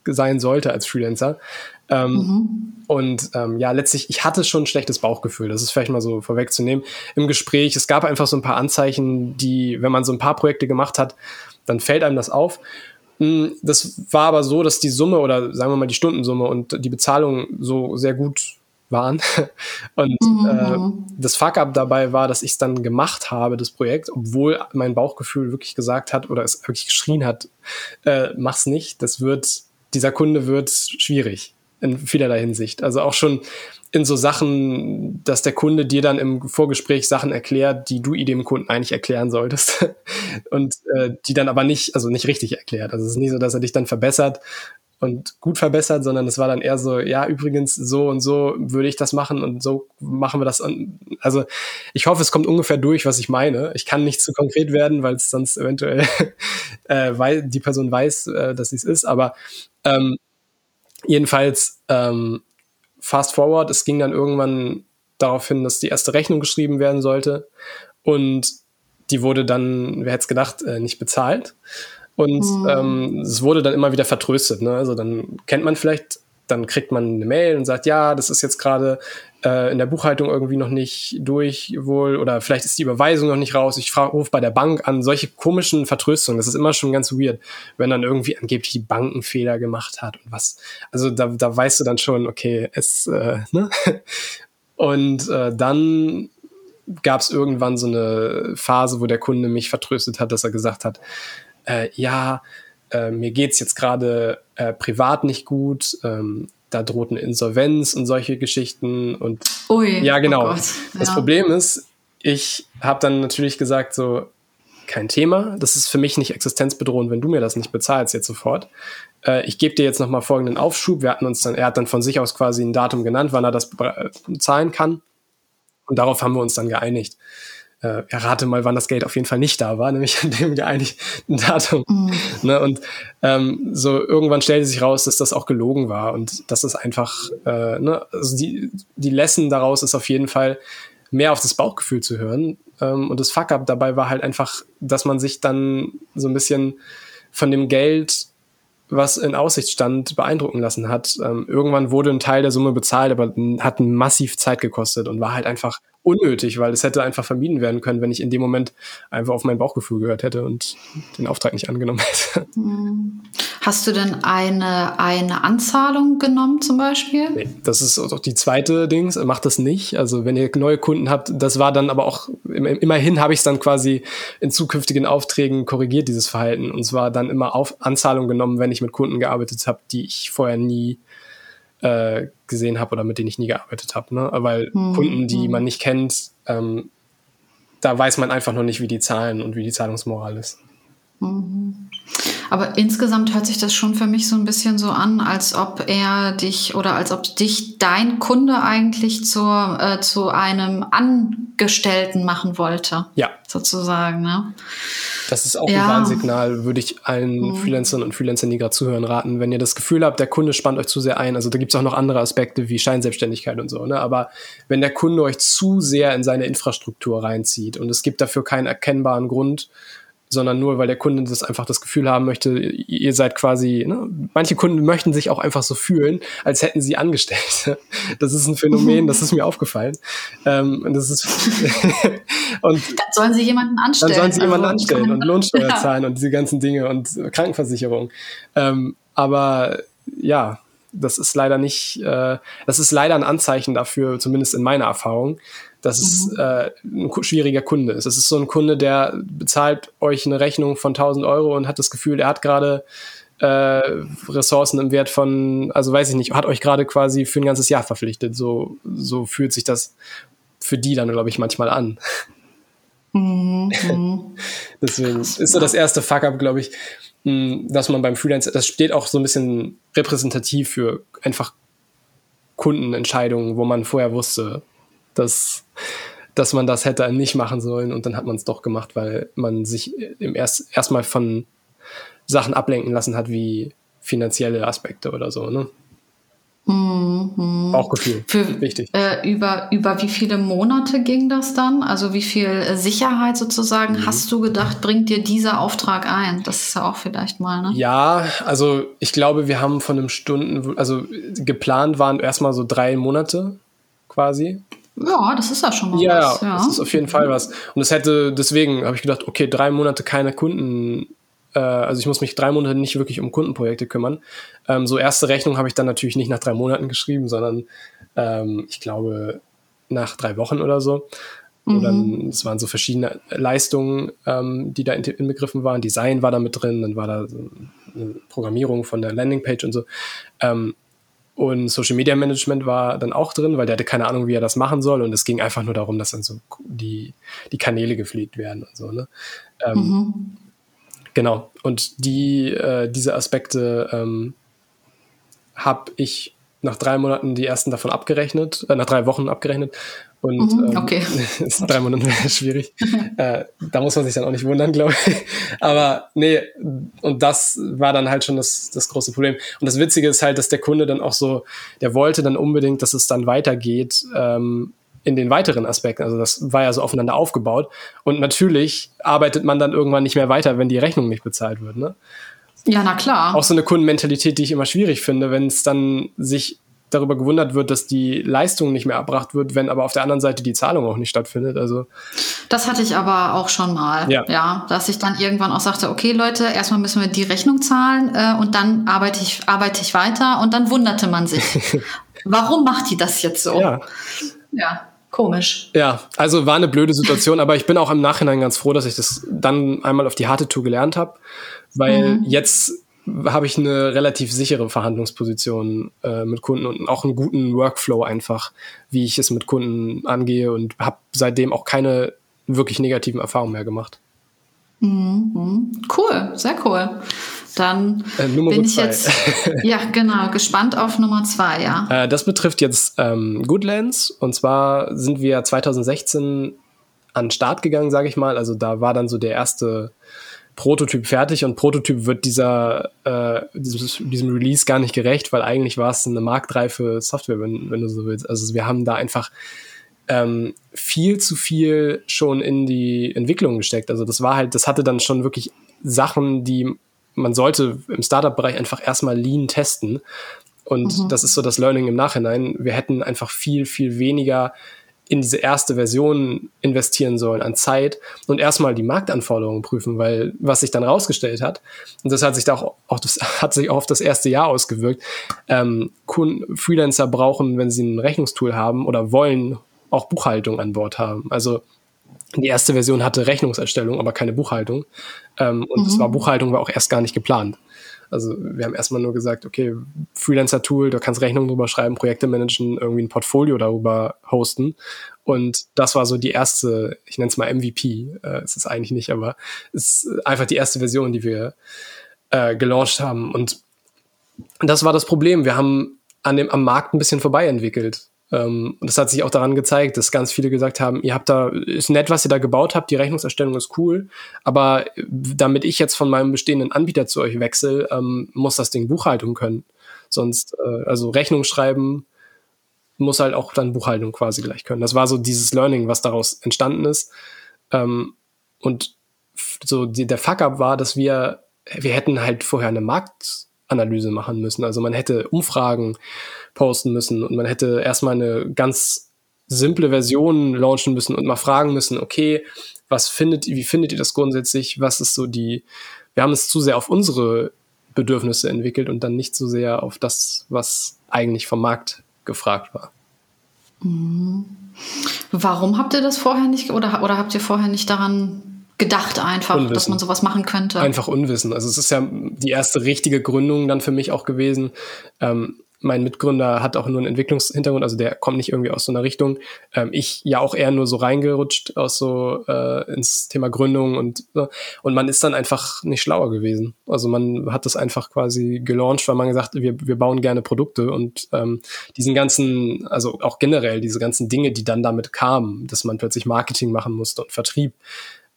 sein sollte als Freelancer. Ähm, mhm. Und ähm, ja, letztlich, ich hatte schon ein schlechtes Bauchgefühl, das ist vielleicht mal so vorwegzunehmen. Im Gespräch, es gab einfach so ein paar Anzeichen, die, wenn man so ein paar Projekte gemacht hat, dann fällt einem das auf. Hm, das war aber so, dass die Summe oder sagen wir mal die Stundensumme und die Bezahlung so sehr gut waren. Und mhm. äh, das Fuck-up dabei war, dass ich es dann gemacht habe, das Projekt, obwohl mein Bauchgefühl wirklich gesagt hat oder es wirklich geschrien hat, äh, mach's nicht, das wird, dieser Kunde wird schwierig. In vielerlei Hinsicht. Also auch schon in so Sachen, dass der Kunde dir dann im Vorgespräch Sachen erklärt, die du dem Kunden eigentlich erklären solltest und äh, die dann aber nicht, also nicht richtig erklärt. Also es ist nicht so, dass er dich dann verbessert und gut verbessert, sondern es war dann eher so, ja, übrigens, so und so würde ich das machen und so machen wir das. Also ich hoffe, es kommt ungefähr durch, was ich meine. Ich kann nicht zu konkret werden, weil es sonst eventuell äh, weil die Person weiß, äh, dass sie es ist, aber ähm, jedenfalls ähm, fast forward, es ging dann irgendwann darauf hin, dass die erste Rechnung geschrieben werden sollte und die wurde dann, wer hätte es gedacht, äh, nicht bezahlt. Und mhm. ähm, es wurde dann immer wieder vertröstet. Ne? Also dann kennt man vielleicht, dann kriegt man eine Mail und sagt, ja, das ist jetzt gerade äh, in der Buchhaltung irgendwie noch nicht durch wohl oder vielleicht ist die Überweisung noch nicht raus. Ich rufe bei der Bank an. Solche komischen Vertröstungen, das ist immer schon ganz weird, wenn dann irgendwie angeblich die Bank einen Fehler gemacht hat und was. Also da, da weißt du dann schon, okay, es, äh, ne? Und äh, dann gab es irgendwann so eine Phase, wo der Kunde mich vertröstet hat, dass er gesagt hat, äh, ja, äh, mir geht's jetzt gerade äh, privat nicht gut, ähm, da droht eine Insolvenz und solche Geschichten und
Ui,
ja genau. Oh das ja. Problem ist, ich habe dann natürlich gesagt so kein Thema, das ist für mich nicht existenzbedrohend, wenn du mir das nicht bezahlst jetzt sofort. Äh, ich gebe dir jetzt noch mal folgenden Aufschub. Wir hatten uns dann, er hat dann von sich aus quasi ein Datum genannt, wann er das bezahlen kann und darauf haben wir uns dann geeinigt äh, errate mal, wann das Geld auf jeden Fall nicht da war, nämlich an dem geeinigten Datum. Mhm. Ne, und ähm, so irgendwann stellte sich raus, dass das auch gelogen war und dass es einfach, äh, ne, also die, die Lesson daraus ist auf jeden Fall, mehr auf das Bauchgefühl zu hören. Ähm, und das Fuck-up dabei war halt einfach, dass man sich dann so ein bisschen von dem Geld was in Aussicht stand, beeindrucken lassen hat. Ähm, irgendwann wurde ein Teil der Summe bezahlt, aber hat massiv Zeit gekostet und war halt einfach unnötig, weil es hätte einfach vermieden werden können, wenn ich in dem Moment einfach auf mein Bauchgefühl gehört hätte und den Auftrag nicht angenommen hätte.
Hm. Hast du denn eine, eine Anzahlung genommen zum Beispiel?
Nee, das ist auch die zweite Dings, macht das nicht. Also wenn ihr neue Kunden habt, das war dann aber auch, immerhin habe ich es dann quasi in zukünftigen Aufträgen korrigiert, dieses Verhalten. Und zwar dann immer auf Anzahlung genommen, wenn ich mit Kunden gearbeitet habe, die ich vorher nie äh, gesehen habe oder mit denen ich nie gearbeitet habe. Ne? Weil mhm. Kunden, die hm. man nicht kennt, ähm, da weiß man einfach noch nicht, wie die zahlen und wie die Zahlungsmoral ist.
Mhm. Aber insgesamt hört sich das schon für mich so ein bisschen so an, als ob er dich oder als ob dich dein Kunde eigentlich zur, äh, zu einem Angestellten machen wollte.
Ja.
Sozusagen, ne?
Das ist auch ja. ein Warnsignal, würde ich allen mhm. Freelancern und Freelancern, die gerade zuhören, raten. Wenn ihr das Gefühl habt, der Kunde spannt euch zu sehr ein, also da gibt es auch noch andere Aspekte wie Scheinselbstständigkeit und so, ne? aber wenn der Kunde euch zu sehr in seine Infrastruktur reinzieht und es gibt dafür keinen erkennbaren Grund, sondern nur, weil der Kunde das einfach das Gefühl haben möchte, ihr seid quasi, ne? manche Kunden möchten sich auch einfach so fühlen, als hätten sie Angestellte. Das ist ein Phänomen, das ist mir aufgefallen. Ähm, und das ist
und dann sollen sie jemanden anstellen.
Dann sollen sie jemanden also, anstellen und Lohnsteuer ja. zahlen und diese ganzen Dinge und Krankenversicherung. Ähm, aber ja, das ist leider nicht, äh, das ist leider ein Anzeichen dafür, zumindest in meiner Erfahrung, dass mhm. es äh, ein schwieriger Kunde ist. Es ist so ein Kunde, der bezahlt euch eine Rechnung von 1000 Euro und hat das Gefühl, er hat gerade äh, Ressourcen im Wert von, also weiß ich nicht, hat euch gerade quasi für ein ganzes Jahr verpflichtet. So, so fühlt sich das für die dann, glaube ich, manchmal an. Mhm. mhm. Deswegen ist so das erste Fuck-up, glaube ich, dass man beim Freelancer, das steht auch so ein bisschen repräsentativ für einfach Kundenentscheidungen, wo man vorher wusste, dass, dass man das hätte nicht machen sollen und dann hat man es doch gemacht, weil man sich im erst erstmal von Sachen ablenken lassen hat, wie finanzielle Aspekte oder so, ne? Mhm. Bauchgefühl.
Für, Wichtig. Äh, über, über wie viele Monate ging das dann? Also wie viel Sicherheit sozusagen mhm. hast du gedacht, bringt dir dieser Auftrag ein? Das ist ja auch vielleicht mal, ne?
Ja, also ich glaube, wir haben von einem Stunden, also geplant waren erstmal so drei Monate quasi.
Ja, das ist ja schon mal
ja, was. Ja, das ist auf jeden Fall was. Und es hätte, deswegen habe ich gedacht, okay, drei Monate keine Kunden, äh, also ich muss mich drei Monate nicht wirklich um Kundenprojekte kümmern. Ähm, so erste Rechnung habe ich dann natürlich nicht nach drei Monaten geschrieben, sondern ähm, ich glaube nach drei Wochen oder so. Mhm. Und dann, es waren so verschiedene Leistungen, ähm, die da inbegriffen waren. Design war da mit drin, dann war da so eine Programmierung von der Landingpage und so. Ähm, und Social Media Management war dann auch drin, weil der hatte keine Ahnung, wie er das machen soll. Und es ging einfach nur darum, dass dann so die, die Kanäle gepflegt werden und so. Ne? Ähm, mhm. Genau. Und die, äh, diese Aspekte ähm, habe ich nach drei Monaten die ersten davon abgerechnet, äh, nach drei Wochen abgerechnet. Und
mhm, ähm, okay.
ähm, ist drei Monate schwierig. äh, da muss man sich dann auch nicht wundern, glaube ich. Aber nee, und das war dann halt schon das, das große Problem. Und das Witzige ist halt, dass der Kunde dann auch so, der wollte dann unbedingt, dass es dann weitergeht ähm, in den weiteren Aspekten. Also das war ja so aufeinander aufgebaut. Und natürlich arbeitet man dann irgendwann nicht mehr weiter, wenn die Rechnung nicht bezahlt wird. Ne?
Ja, na klar.
Auch so eine Kundenmentalität, die ich immer schwierig finde, wenn es dann sich darüber gewundert wird, dass die Leistung nicht mehr erbracht wird, wenn aber auf der anderen Seite die Zahlung auch nicht stattfindet. Also
das hatte ich aber auch schon mal, ja, ja dass ich dann irgendwann auch sagte, okay Leute, erstmal müssen wir die Rechnung zahlen äh, und dann arbeite ich arbeite ich weiter und dann wunderte man sich, warum macht die das jetzt so?
Ja.
Ja komisch.
Ja, also war eine blöde Situation, aber ich bin auch im Nachhinein ganz froh, dass ich das dann einmal auf die harte Tour gelernt habe, weil mhm. jetzt habe ich eine relativ sichere Verhandlungsposition äh, mit Kunden und auch einen guten Workflow einfach, wie ich es mit Kunden angehe und habe seitdem auch keine wirklich negativen Erfahrungen mehr gemacht.
Mhm. Cool, sehr cool. Dann äh, bin ich zwei. jetzt ja genau gespannt auf Nummer zwei, ja.
Äh, das betrifft jetzt ähm, Goodlands und zwar sind wir 2016 an den Start gegangen, sage ich mal. Also da war dann so der erste Prototyp fertig und Prototyp wird dieser äh, diesem, diesem Release gar nicht gerecht, weil eigentlich war es eine marktreife Software, wenn, wenn du so willst. Also wir haben da einfach ähm, viel zu viel schon in die Entwicklung gesteckt. Also das war halt, das hatte dann schon wirklich Sachen, die man sollte im Startup-Bereich einfach erstmal Lean testen. Und mhm. das ist so das Learning im Nachhinein. Wir hätten einfach viel, viel weniger in diese erste Version investieren sollen an Zeit und erstmal die Marktanforderungen prüfen, weil was sich dann rausgestellt hat, und das hat sich da auch, auch das hat sich auch auf das erste Jahr ausgewirkt, ähm, Kunden, Freelancer brauchen, wenn sie ein Rechnungstool haben oder wollen, auch Buchhaltung an Bord haben. Also die erste Version hatte Rechnungserstellung, aber keine Buchhaltung. Ähm, und mhm. war Buchhaltung war auch erst gar nicht geplant. Also wir haben erstmal nur gesagt, okay, Freelancer-Tool, da kannst Rechnungen drüber schreiben, Projekte managen, irgendwie ein Portfolio darüber hosten. Und das war so die erste, ich nenne es mal MVP, äh, es ist eigentlich nicht, aber es ist einfach die erste Version, die wir äh, gelauncht haben. Und das war das Problem. Wir haben an dem, am Markt ein bisschen vorbei entwickelt. Ähm, und das hat sich auch daran gezeigt, dass ganz viele gesagt haben, ihr habt da, ist nett, was ihr da gebaut habt, die Rechnungserstellung ist cool, aber damit ich jetzt von meinem bestehenden Anbieter zu euch wechsle, ähm, muss das Ding Buchhaltung können. Sonst, äh, also Rechnung schreiben, muss halt auch dann Buchhaltung quasi gleich können. Das war so dieses Learning, was daraus entstanden ist. Ähm, und so der Fuck-up war, dass wir, wir hätten halt vorher eine Marktanalyse machen müssen. Also man hätte Umfragen posten müssen und man hätte erstmal eine ganz simple Version launchen müssen und mal fragen müssen, okay, was findet, wie findet ihr das grundsätzlich? Was ist so die, wir haben es zu sehr auf unsere Bedürfnisse entwickelt und dann nicht so sehr auf das, was eigentlich vom Markt gefragt war.
Mhm. Warum habt ihr das vorher nicht oder, oder habt ihr vorher nicht daran gedacht einfach, Unwissen. dass man sowas machen könnte?
Einfach Unwissen. Also es ist ja die erste richtige Gründung dann für mich auch gewesen. Ähm, mein Mitgründer hat auch nur einen Entwicklungshintergrund, also der kommt nicht irgendwie aus so einer Richtung. Ähm, ich ja auch eher nur so reingerutscht aus so äh, ins Thema Gründung und so. Und man ist dann einfach nicht schlauer gewesen. Also man hat das einfach quasi gelauncht, weil man gesagt, wir, wir bauen gerne Produkte und ähm, diesen ganzen, also auch generell diese ganzen Dinge, die dann damit kamen, dass man plötzlich Marketing machen musste und Vertrieb,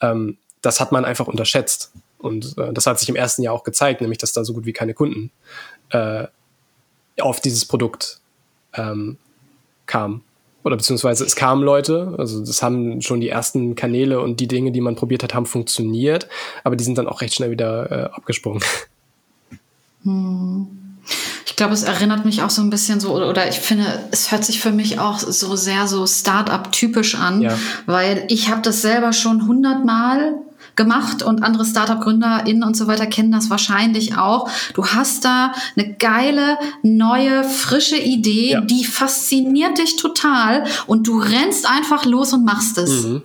ähm, das hat man einfach unterschätzt. Und äh, das hat sich im ersten Jahr auch gezeigt, nämlich dass da so gut wie keine Kunden äh, auf dieses Produkt ähm, kam. Oder beziehungsweise es kamen Leute, also das haben schon die ersten Kanäle und die Dinge, die man probiert hat, haben funktioniert, aber die sind dann auch recht schnell wieder äh, abgesprungen.
Hm. Ich glaube, es erinnert mich auch so ein bisschen so, oder ich finde, es hört sich für mich auch so sehr so Start-up-typisch an, ja. weil ich habe das selber schon hundertmal gemacht und andere Startup-GründerInnen und so weiter kennen das wahrscheinlich auch. Du hast da eine geile, neue, frische Idee, ja. die fasziniert dich total und du rennst einfach los und machst es. Mhm.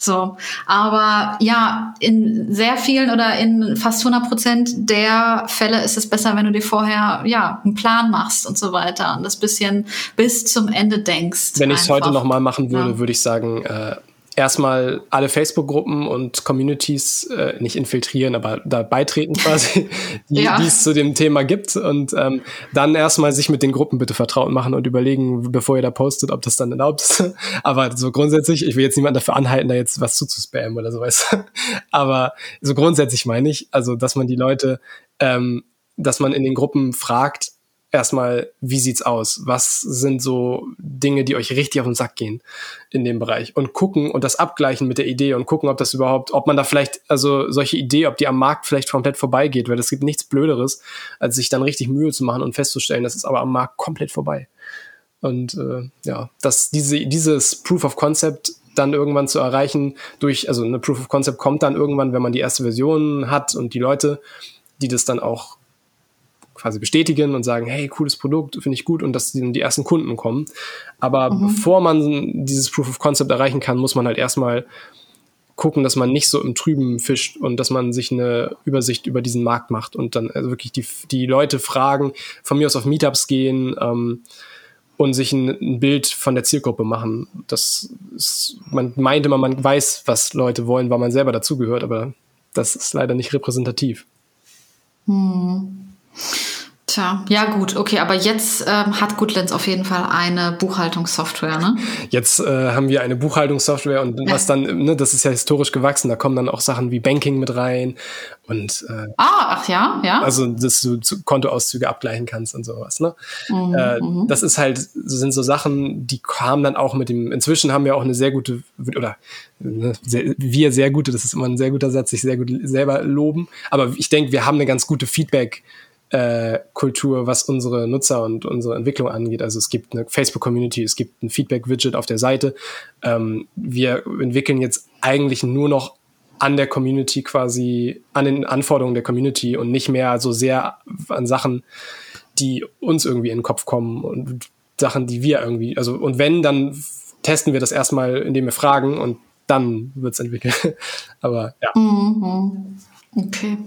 So, aber ja, in sehr vielen oder in fast 100 Prozent der Fälle ist es besser, wenn du dir vorher ja einen Plan machst und so weiter und das bisschen bis zum Ende denkst.
Wenn ich es heute noch mal machen würde, ja. würde ich sagen, äh, erstmal alle Facebook-Gruppen und Communities äh, nicht infiltrieren, aber da beitreten quasi, die, ja. es zu dem Thema gibt und ähm, dann erstmal sich mit den Gruppen bitte vertraut machen und überlegen, bevor ihr da postet, ob das dann erlaubt ist. aber so grundsätzlich, ich will jetzt niemanden dafür anhalten, da jetzt was zuzuspammen oder sowas. aber so grundsätzlich meine ich, also dass man die Leute, ähm, dass man in den Gruppen fragt, erstmal, wie sieht's aus? Was sind so Dinge, die euch richtig auf den Sack gehen in dem Bereich? Und gucken und das abgleichen mit der Idee und gucken, ob das überhaupt, ob man da vielleicht, also solche Idee, ob die am Markt vielleicht komplett vorbeigeht, weil es gibt nichts Blöderes, als sich dann richtig Mühe zu machen und festzustellen, das ist aber am Markt komplett vorbei. Und äh, ja, dass diese, dieses Proof of Concept dann irgendwann zu erreichen durch, also eine Proof of Concept kommt dann irgendwann, wenn man die erste Version hat und die Leute, die das dann auch quasi bestätigen und sagen, hey, cooles Produkt, finde ich gut und dass die, die ersten Kunden kommen. Aber mhm. bevor man dieses Proof of Concept erreichen kann, muss man halt erstmal gucken, dass man nicht so im Trüben fischt und dass man sich eine Übersicht über diesen Markt macht und dann also wirklich die, die Leute fragen, von mir aus auf Meetups gehen ähm, und sich ein, ein, Bild von der Zielgruppe machen. Das ist, man meint immer, man weiß, was Leute wollen, weil man selber dazugehört, aber das ist leider nicht repräsentativ.
Hm. Tja, ja gut, okay, aber jetzt ähm, hat Goodlands auf jeden Fall eine Buchhaltungssoftware, ne?
Jetzt äh, haben wir eine Buchhaltungssoftware und was dann, ne, das ist ja historisch gewachsen, da kommen dann auch Sachen wie Banking mit rein und
äh, Ah, ach ja, ja.
Also, dass du Kontoauszüge abgleichen kannst und sowas, ne? Mhm, äh, mhm. das ist halt, sind so Sachen, die kamen dann auch mit dem, inzwischen haben wir auch eine sehr gute, oder ne, sehr, wir sehr gute, das ist immer ein sehr guter Satz, sich sehr gut selber loben, aber ich denke, wir haben eine ganz gute Feedback- äh, Kultur, was unsere Nutzer und unsere Entwicklung angeht. Also es gibt eine Facebook-Community, es gibt ein Feedback-Widget auf der Seite. Ähm, wir entwickeln jetzt eigentlich nur noch an der Community quasi, an den Anforderungen der Community und nicht mehr so sehr an Sachen, die uns irgendwie in den Kopf kommen und Sachen, die wir irgendwie, also und wenn, dann testen wir das erstmal, indem wir fragen und dann wird's entwickelt. Aber ja. Mhm.
Okay.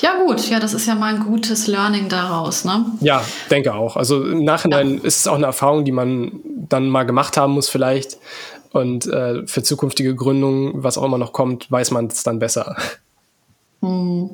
Ja, gut, ja, das ist ja mal ein gutes Learning daraus, ne?
Ja, denke auch. Also im Nachhinein ja. ist es auch eine Erfahrung, die man dann mal gemacht haben muss, vielleicht. Und äh, für zukünftige Gründungen, was auch immer noch kommt, weiß man es dann besser.
Hm.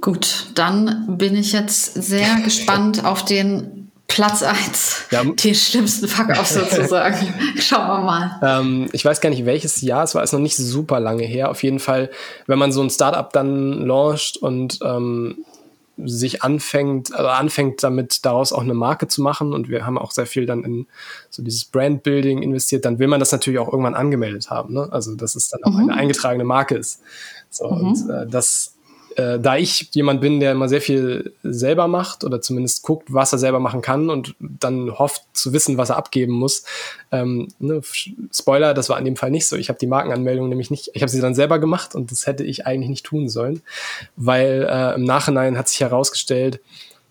Gut, dann bin ich jetzt sehr gespannt auf den Platz 1. Ja. Die schlimmsten Fuck-Ups sozusagen. Schauen wir mal.
Ähm, ich weiß gar nicht, welches Jahr, es war ist noch nicht super lange her. Auf jeden Fall, wenn man so ein Startup dann launcht und ähm, sich anfängt, also anfängt damit daraus auch eine Marke zu machen und wir haben auch sehr viel dann in so dieses Brandbuilding investiert, dann will man das natürlich auch irgendwann angemeldet haben. Ne? Also dass es dann auch mhm. eine eingetragene Marke ist. So, mhm. Und äh, das äh, da ich jemand bin, der immer sehr viel selber macht oder zumindest guckt, was er selber machen kann und dann hofft zu wissen, was er abgeben muss. Ähm, ne, Spoiler, das war in dem Fall nicht so. Ich habe die Markenanmeldung nämlich nicht, ich habe sie dann selber gemacht und das hätte ich eigentlich nicht tun sollen, weil äh, im Nachhinein hat sich herausgestellt,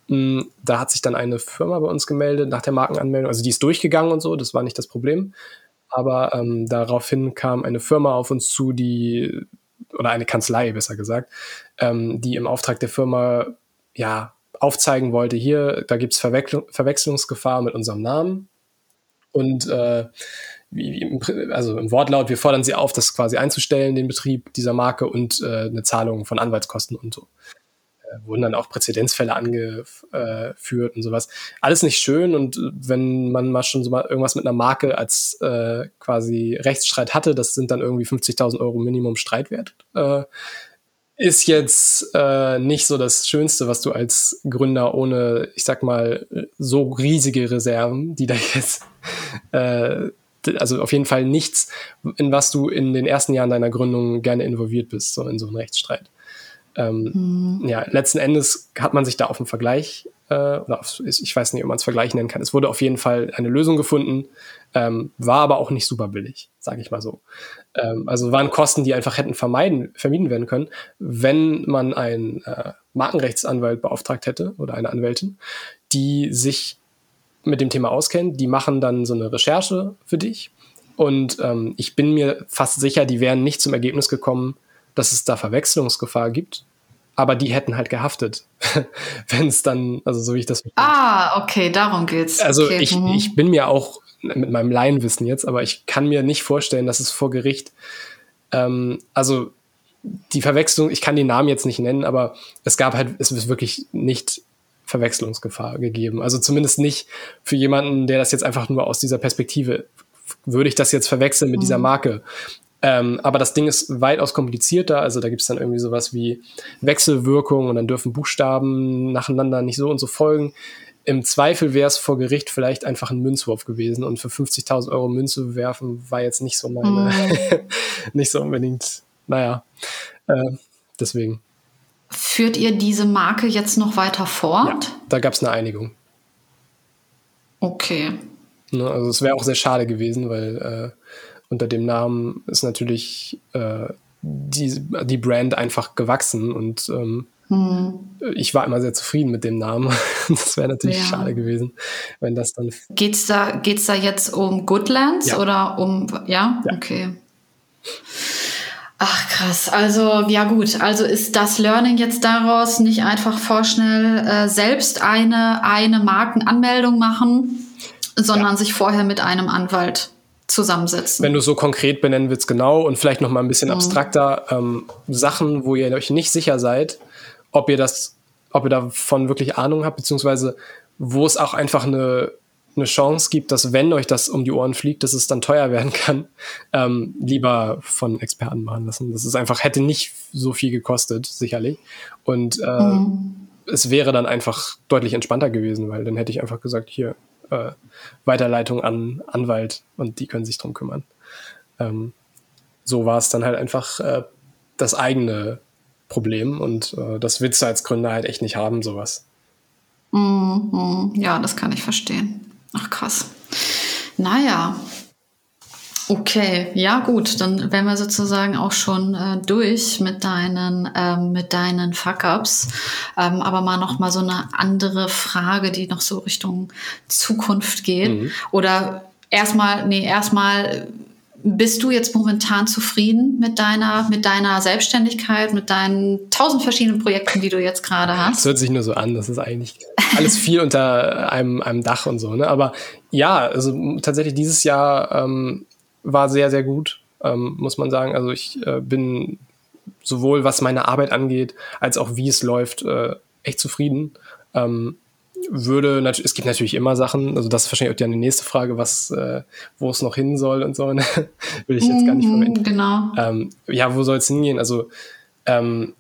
mh, hm, da hat sich dann eine Firma bei uns gemeldet nach der Markenanmeldung, also die ist durchgegangen und so, das war nicht das Problem. Aber ähm, daraufhin kam eine Firma auf uns zu, die oder eine Kanzlei besser gesagt, ähm, die im Auftrag der Firma ja aufzeigen wollte, hier, da gibt's Verwechslung, Verwechslungsgefahr mit unserem Namen. Und äh, im, also im Wortlaut, wir fordern sie auf, das quasi einzustellen, den Betrieb dieser Marke und äh, eine Zahlung von Anwaltskosten und so. Äh, wurden dann auch Präzedenzfälle angeführt und sowas. Alles nicht schön und wenn man mal schon so mal irgendwas mit einer Marke als äh, quasi Rechtsstreit hatte, das sind dann irgendwie 50.000 Euro Minimum Streitwert. Äh, ist jetzt äh, nicht so das Schönste, was du als Gründer ohne, ich sag mal, so riesige Reserven, die da jetzt, äh, also auf jeden Fall nichts, in was du in den ersten Jahren deiner Gründung gerne involviert bist, so in so einen Rechtsstreit. Ähm, mhm. Ja, letzten Endes hat man sich da auf einen Vergleich, äh, oder auf, ich weiß nicht, ob man es Vergleich nennen kann. Es wurde auf jeden Fall eine Lösung gefunden, ähm, war aber auch nicht super billig, sage ich mal so. Ähm, also waren Kosten, die einfach hätten vermeiden, vermieden werden können, wenn man einen äh, Markenrechtsanwalt beauftragt hätte oder eine Anwältin, die sich mit dem Thema auskennt. Die machen dann so eine Recherche für dich Und ähm, ich bin mir fast sicher, die wären nicht zum Ergebnis gekommen, dass es da Verwechslungsgefahr gibt. Aber die hätten halt gehaftet, wenn es dann, also so wie ich das.
Ah, okay, darum geht's.
Also
okay.
ich, mhm. ich bin mir auch mit meinem Laienwissen jetzt, aber ich kann mir nicht vorstellen, dass es vor Gericht, ähm, also die Verwechslung, ich kann den Namen jetzt nicht nennen, aber es gab halt, es ist wirklich nicht Verwechslungsgefahr gegeben. Also zumindest nicht für jemanden, der das jetzt einfach nur aus dieser Perspektive würde ich das jetzt verwechseln mit mhm. dieser Marke. Ähm, aber das Ding ist weitaus komplizierter. Also da gibt es dann irgendwie sowas wie Wechselwirkung und dann dürfen Buchstaben nacheinander nicht so und so folgen. Im Zweifel wäre es vor Gericht vielleicht einfach ein Münzwurf gewesen und für 50.000 Euro Münze werfen war jetzt nicht so meine, mhm. nicht so unbedingt, naja, äh, deswegen.
Führt ihr diese Marke jetzt noch weiter fort? Ja,
da gab es eine Einigung.
Okay.
Ne, also es wäre auch sehr schade gewesen, weil äh, unter dem Namen ist natürlich äh, die, die Brand einfach gewachsen und ähm, hm. ich war immer sehr zufrieden mit dem Namen. das wäre natürlich ja. schade gewesen, wenn das dann.
Geht's da, geht's da jetzt um Goodlands ja. oder um, ja? ja? Okay. Ach krass, also ja gut, also ist das Learning jetzt daraus nicht einfach vorschnell äh, selbst eine, eine Markenanmeldung machen, sondern sich vorher mit einem Anwalt zusammensetzen.
Wenn du so konkret benennen willst, genau, und vielleicht noch mal ein bisschen mhm. abstrakter, ähm, Sachen, wo ihr euch nicht sicher seid, ob ihr das, ob ihr davon wirklich Ahnung habt, beziehungsweise wo es auch einfach eine, eine Chance gibt, dass wenn euch das um die Ohren fliegt, dass es dann teuer werden kann, ähm, lieber von Experten machen lassen. Das ist einfach, hätte nicht so viel gekostet, sicherlich. Und äh, mhm. es wäre dann einfach deutlich entspannter gewesen, weil dann hätte ich einfach gesagt, hier, äh, Weiterleitung an Anwalt und die können sich drum kümmern. Ähm, so war es dann halt einfach äh, das eigene Problem und äh, das willst du als Gründer halt echt nicht haben, sowas.
Mm, ja, das kann ich verstehen. Ach krass. Naja, Okay, ja gut, dann wären wir sozusagen auch schon äh, durch mit deinen ähm, mit deinen Fuck-ups. Ähm, aber mal noch mal so eine andere Frage, die noch so Richtung Zukunft geht. Mhm. Oder erstmal, nee, erstmal bist du jetzt momentan zufrieden mit deiner, mit deiner Selbstständigkeit, mit deinen tausend verschiedenen Projekten, die du jetzt gerade hast?
Das hört sich nur so an, das ist eigentlich alles viel unter einem, einem Dach und so. Ne? Aber ja, also tatsächlich dieses Jahr ähm, war sehr, sehr gut, ähm, muss man sagen. Also ich äh, bin sowohl was meine Arbeit angeht, als auch wie es läuft, äh, echt zufrieden. Ähm, würde es gibt natürlich immer Sachen, also das ist wahrscheinlich auch die nächste Frage, was, äh, wo es noch hin soll und so, ne? will ich jetzt gar nicht
verwenden. Mhm, genau.
Ähm, ja, wo soll es hingehen? Also ähm,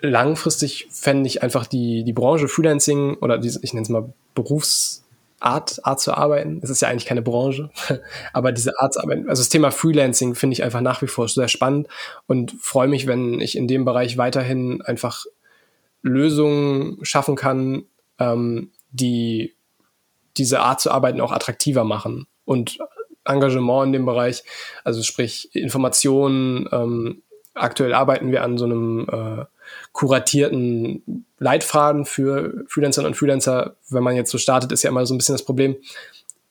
langfristig fände ich einfach die, die Branche Freelancing oder die, ich nenne es mal Berufs- Art, Art zu arbeiten. Es ist ja eigentlich keine Branche, aber diese Art zu arbeiten, also das Thema Freelancing finde ich einfach nach wie vor sehr spannend und freue mich, wenn ich in dem Bereich weiterhin einfach Lösungen schaffen kann, ähm, die diese Art zu arbeiten auch attraktiver machen und Engagement in dem Bereich, also sprich Informationen. Ähm, aktuell arbeiten wir an so einem äh, kuratierten Leitfaden für Freelancerinnen und Freelancer. Wenn man jetzt so startet, ist ja immer so ein bisschen das Problem.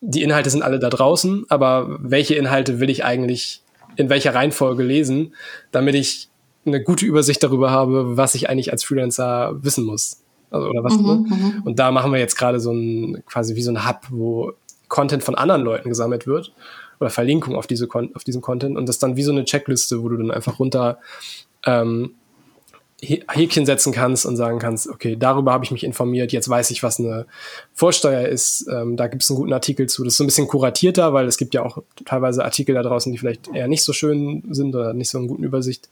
Die Inhalte sind alle da draußen, aber welche Inhalte will ich eigentlich in welcher Reihenfolge lesen, damit ich eine gute Übersicht darüber habe, was ich eigentlich als Freelancer wissen muss. Also, oder was, mhm, ne? Mhm. Und da machen wir jetzt gerade so ein, quasi wie so ein Hub, wo Content von anderen Leuten gesammelt wird oder Verlinkung auf, diese, auf diesen Content und das dann wie so eine Checkliste, wo du dann einfach runter ähm, Häkchen setzen kannst und sagen kannst, okay, darüber habe ich mich informiert, jetzt weiß ich, was eine Vorsteuer ist. Ähm, da gibt es einen guten Artikel zu. Das ist so ein bisschen kuratierter, weil es gibt ja auch teilweise Artikel da draußen, die vielleicht eher nicht so schön sind oder nicht so eine gute Übersicht,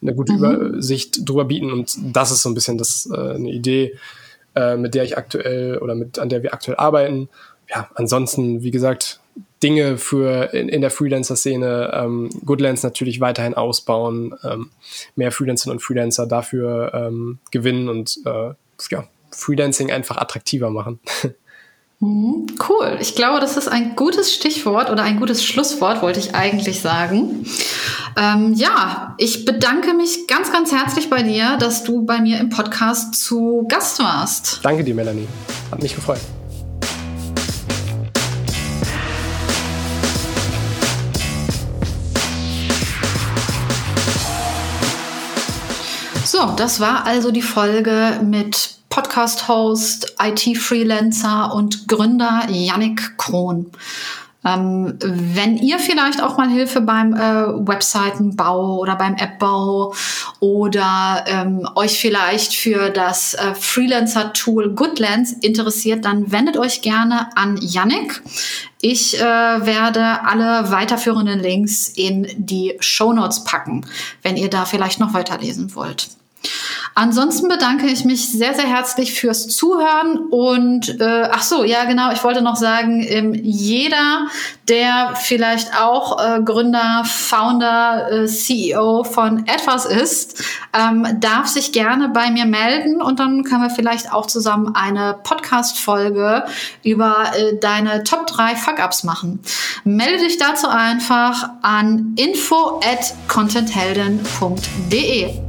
eine gute mhm. Übersicht drüber bieten. Und das ist so ein bisschen das äh, eine Idee, äh, mit der ich aktuell oder mit an der wir aktuell arbeiten. Ja, ansonsten, wie gesagt, Dinge für in, in der Freelancer-Szene, ähm, Goodlands natürlich weiterhin ausbauen, ähm, mehr Freelancerinnen und Freelancer dafür ähm, gewinnen und äh, ja, Freelancing einfach attraktiver machen.
Mhm, cool. Ich glaube, das ist ein gutes Stichwort oder ein gutes Schlusswort, wollte ich eigentlich sagen. Ähm, ja, ich bedanke mich ganz, ganz herzlich bei dir, dass du bei mir im Podcast zu Gast warst.
Danke dir, Melanie. Hat mich gefreut.
So, das war also die Folge mit Podcast-Host, IT-Freelancer und Gründer Yannick Krohn. Ähm, wenn ihr vielleicht auch mal Hilfe beim äh, Webseitenbau oder beim Appbau oder ähm, euch vielleicht für das äh, Freelancer-Tool Goodlands interessiert, dann wendet euch gerne an Yannick. Ich äh, werde alle weiterführenden Links in die Show Notes packen, wenn ihr da vielleicht noch weiterlesen wollt. Ansonsten bedanke ich mich sehr, sehr herzlich fürs Zuhören und äh, ach so, ja genau, ich wollte noch sagen, ähm, jeder, der vielleicht auch äh, Gründer, Founder, äh, CEO von etwas ist, ähm, darf sich gerne bei mir melden und dann können wir vielleicht auch zusammen eine Podcast-Folge über äh, deine Top 3 Fuck-Ups machen. Melde dich dazu einfach an info at contentheldin.de.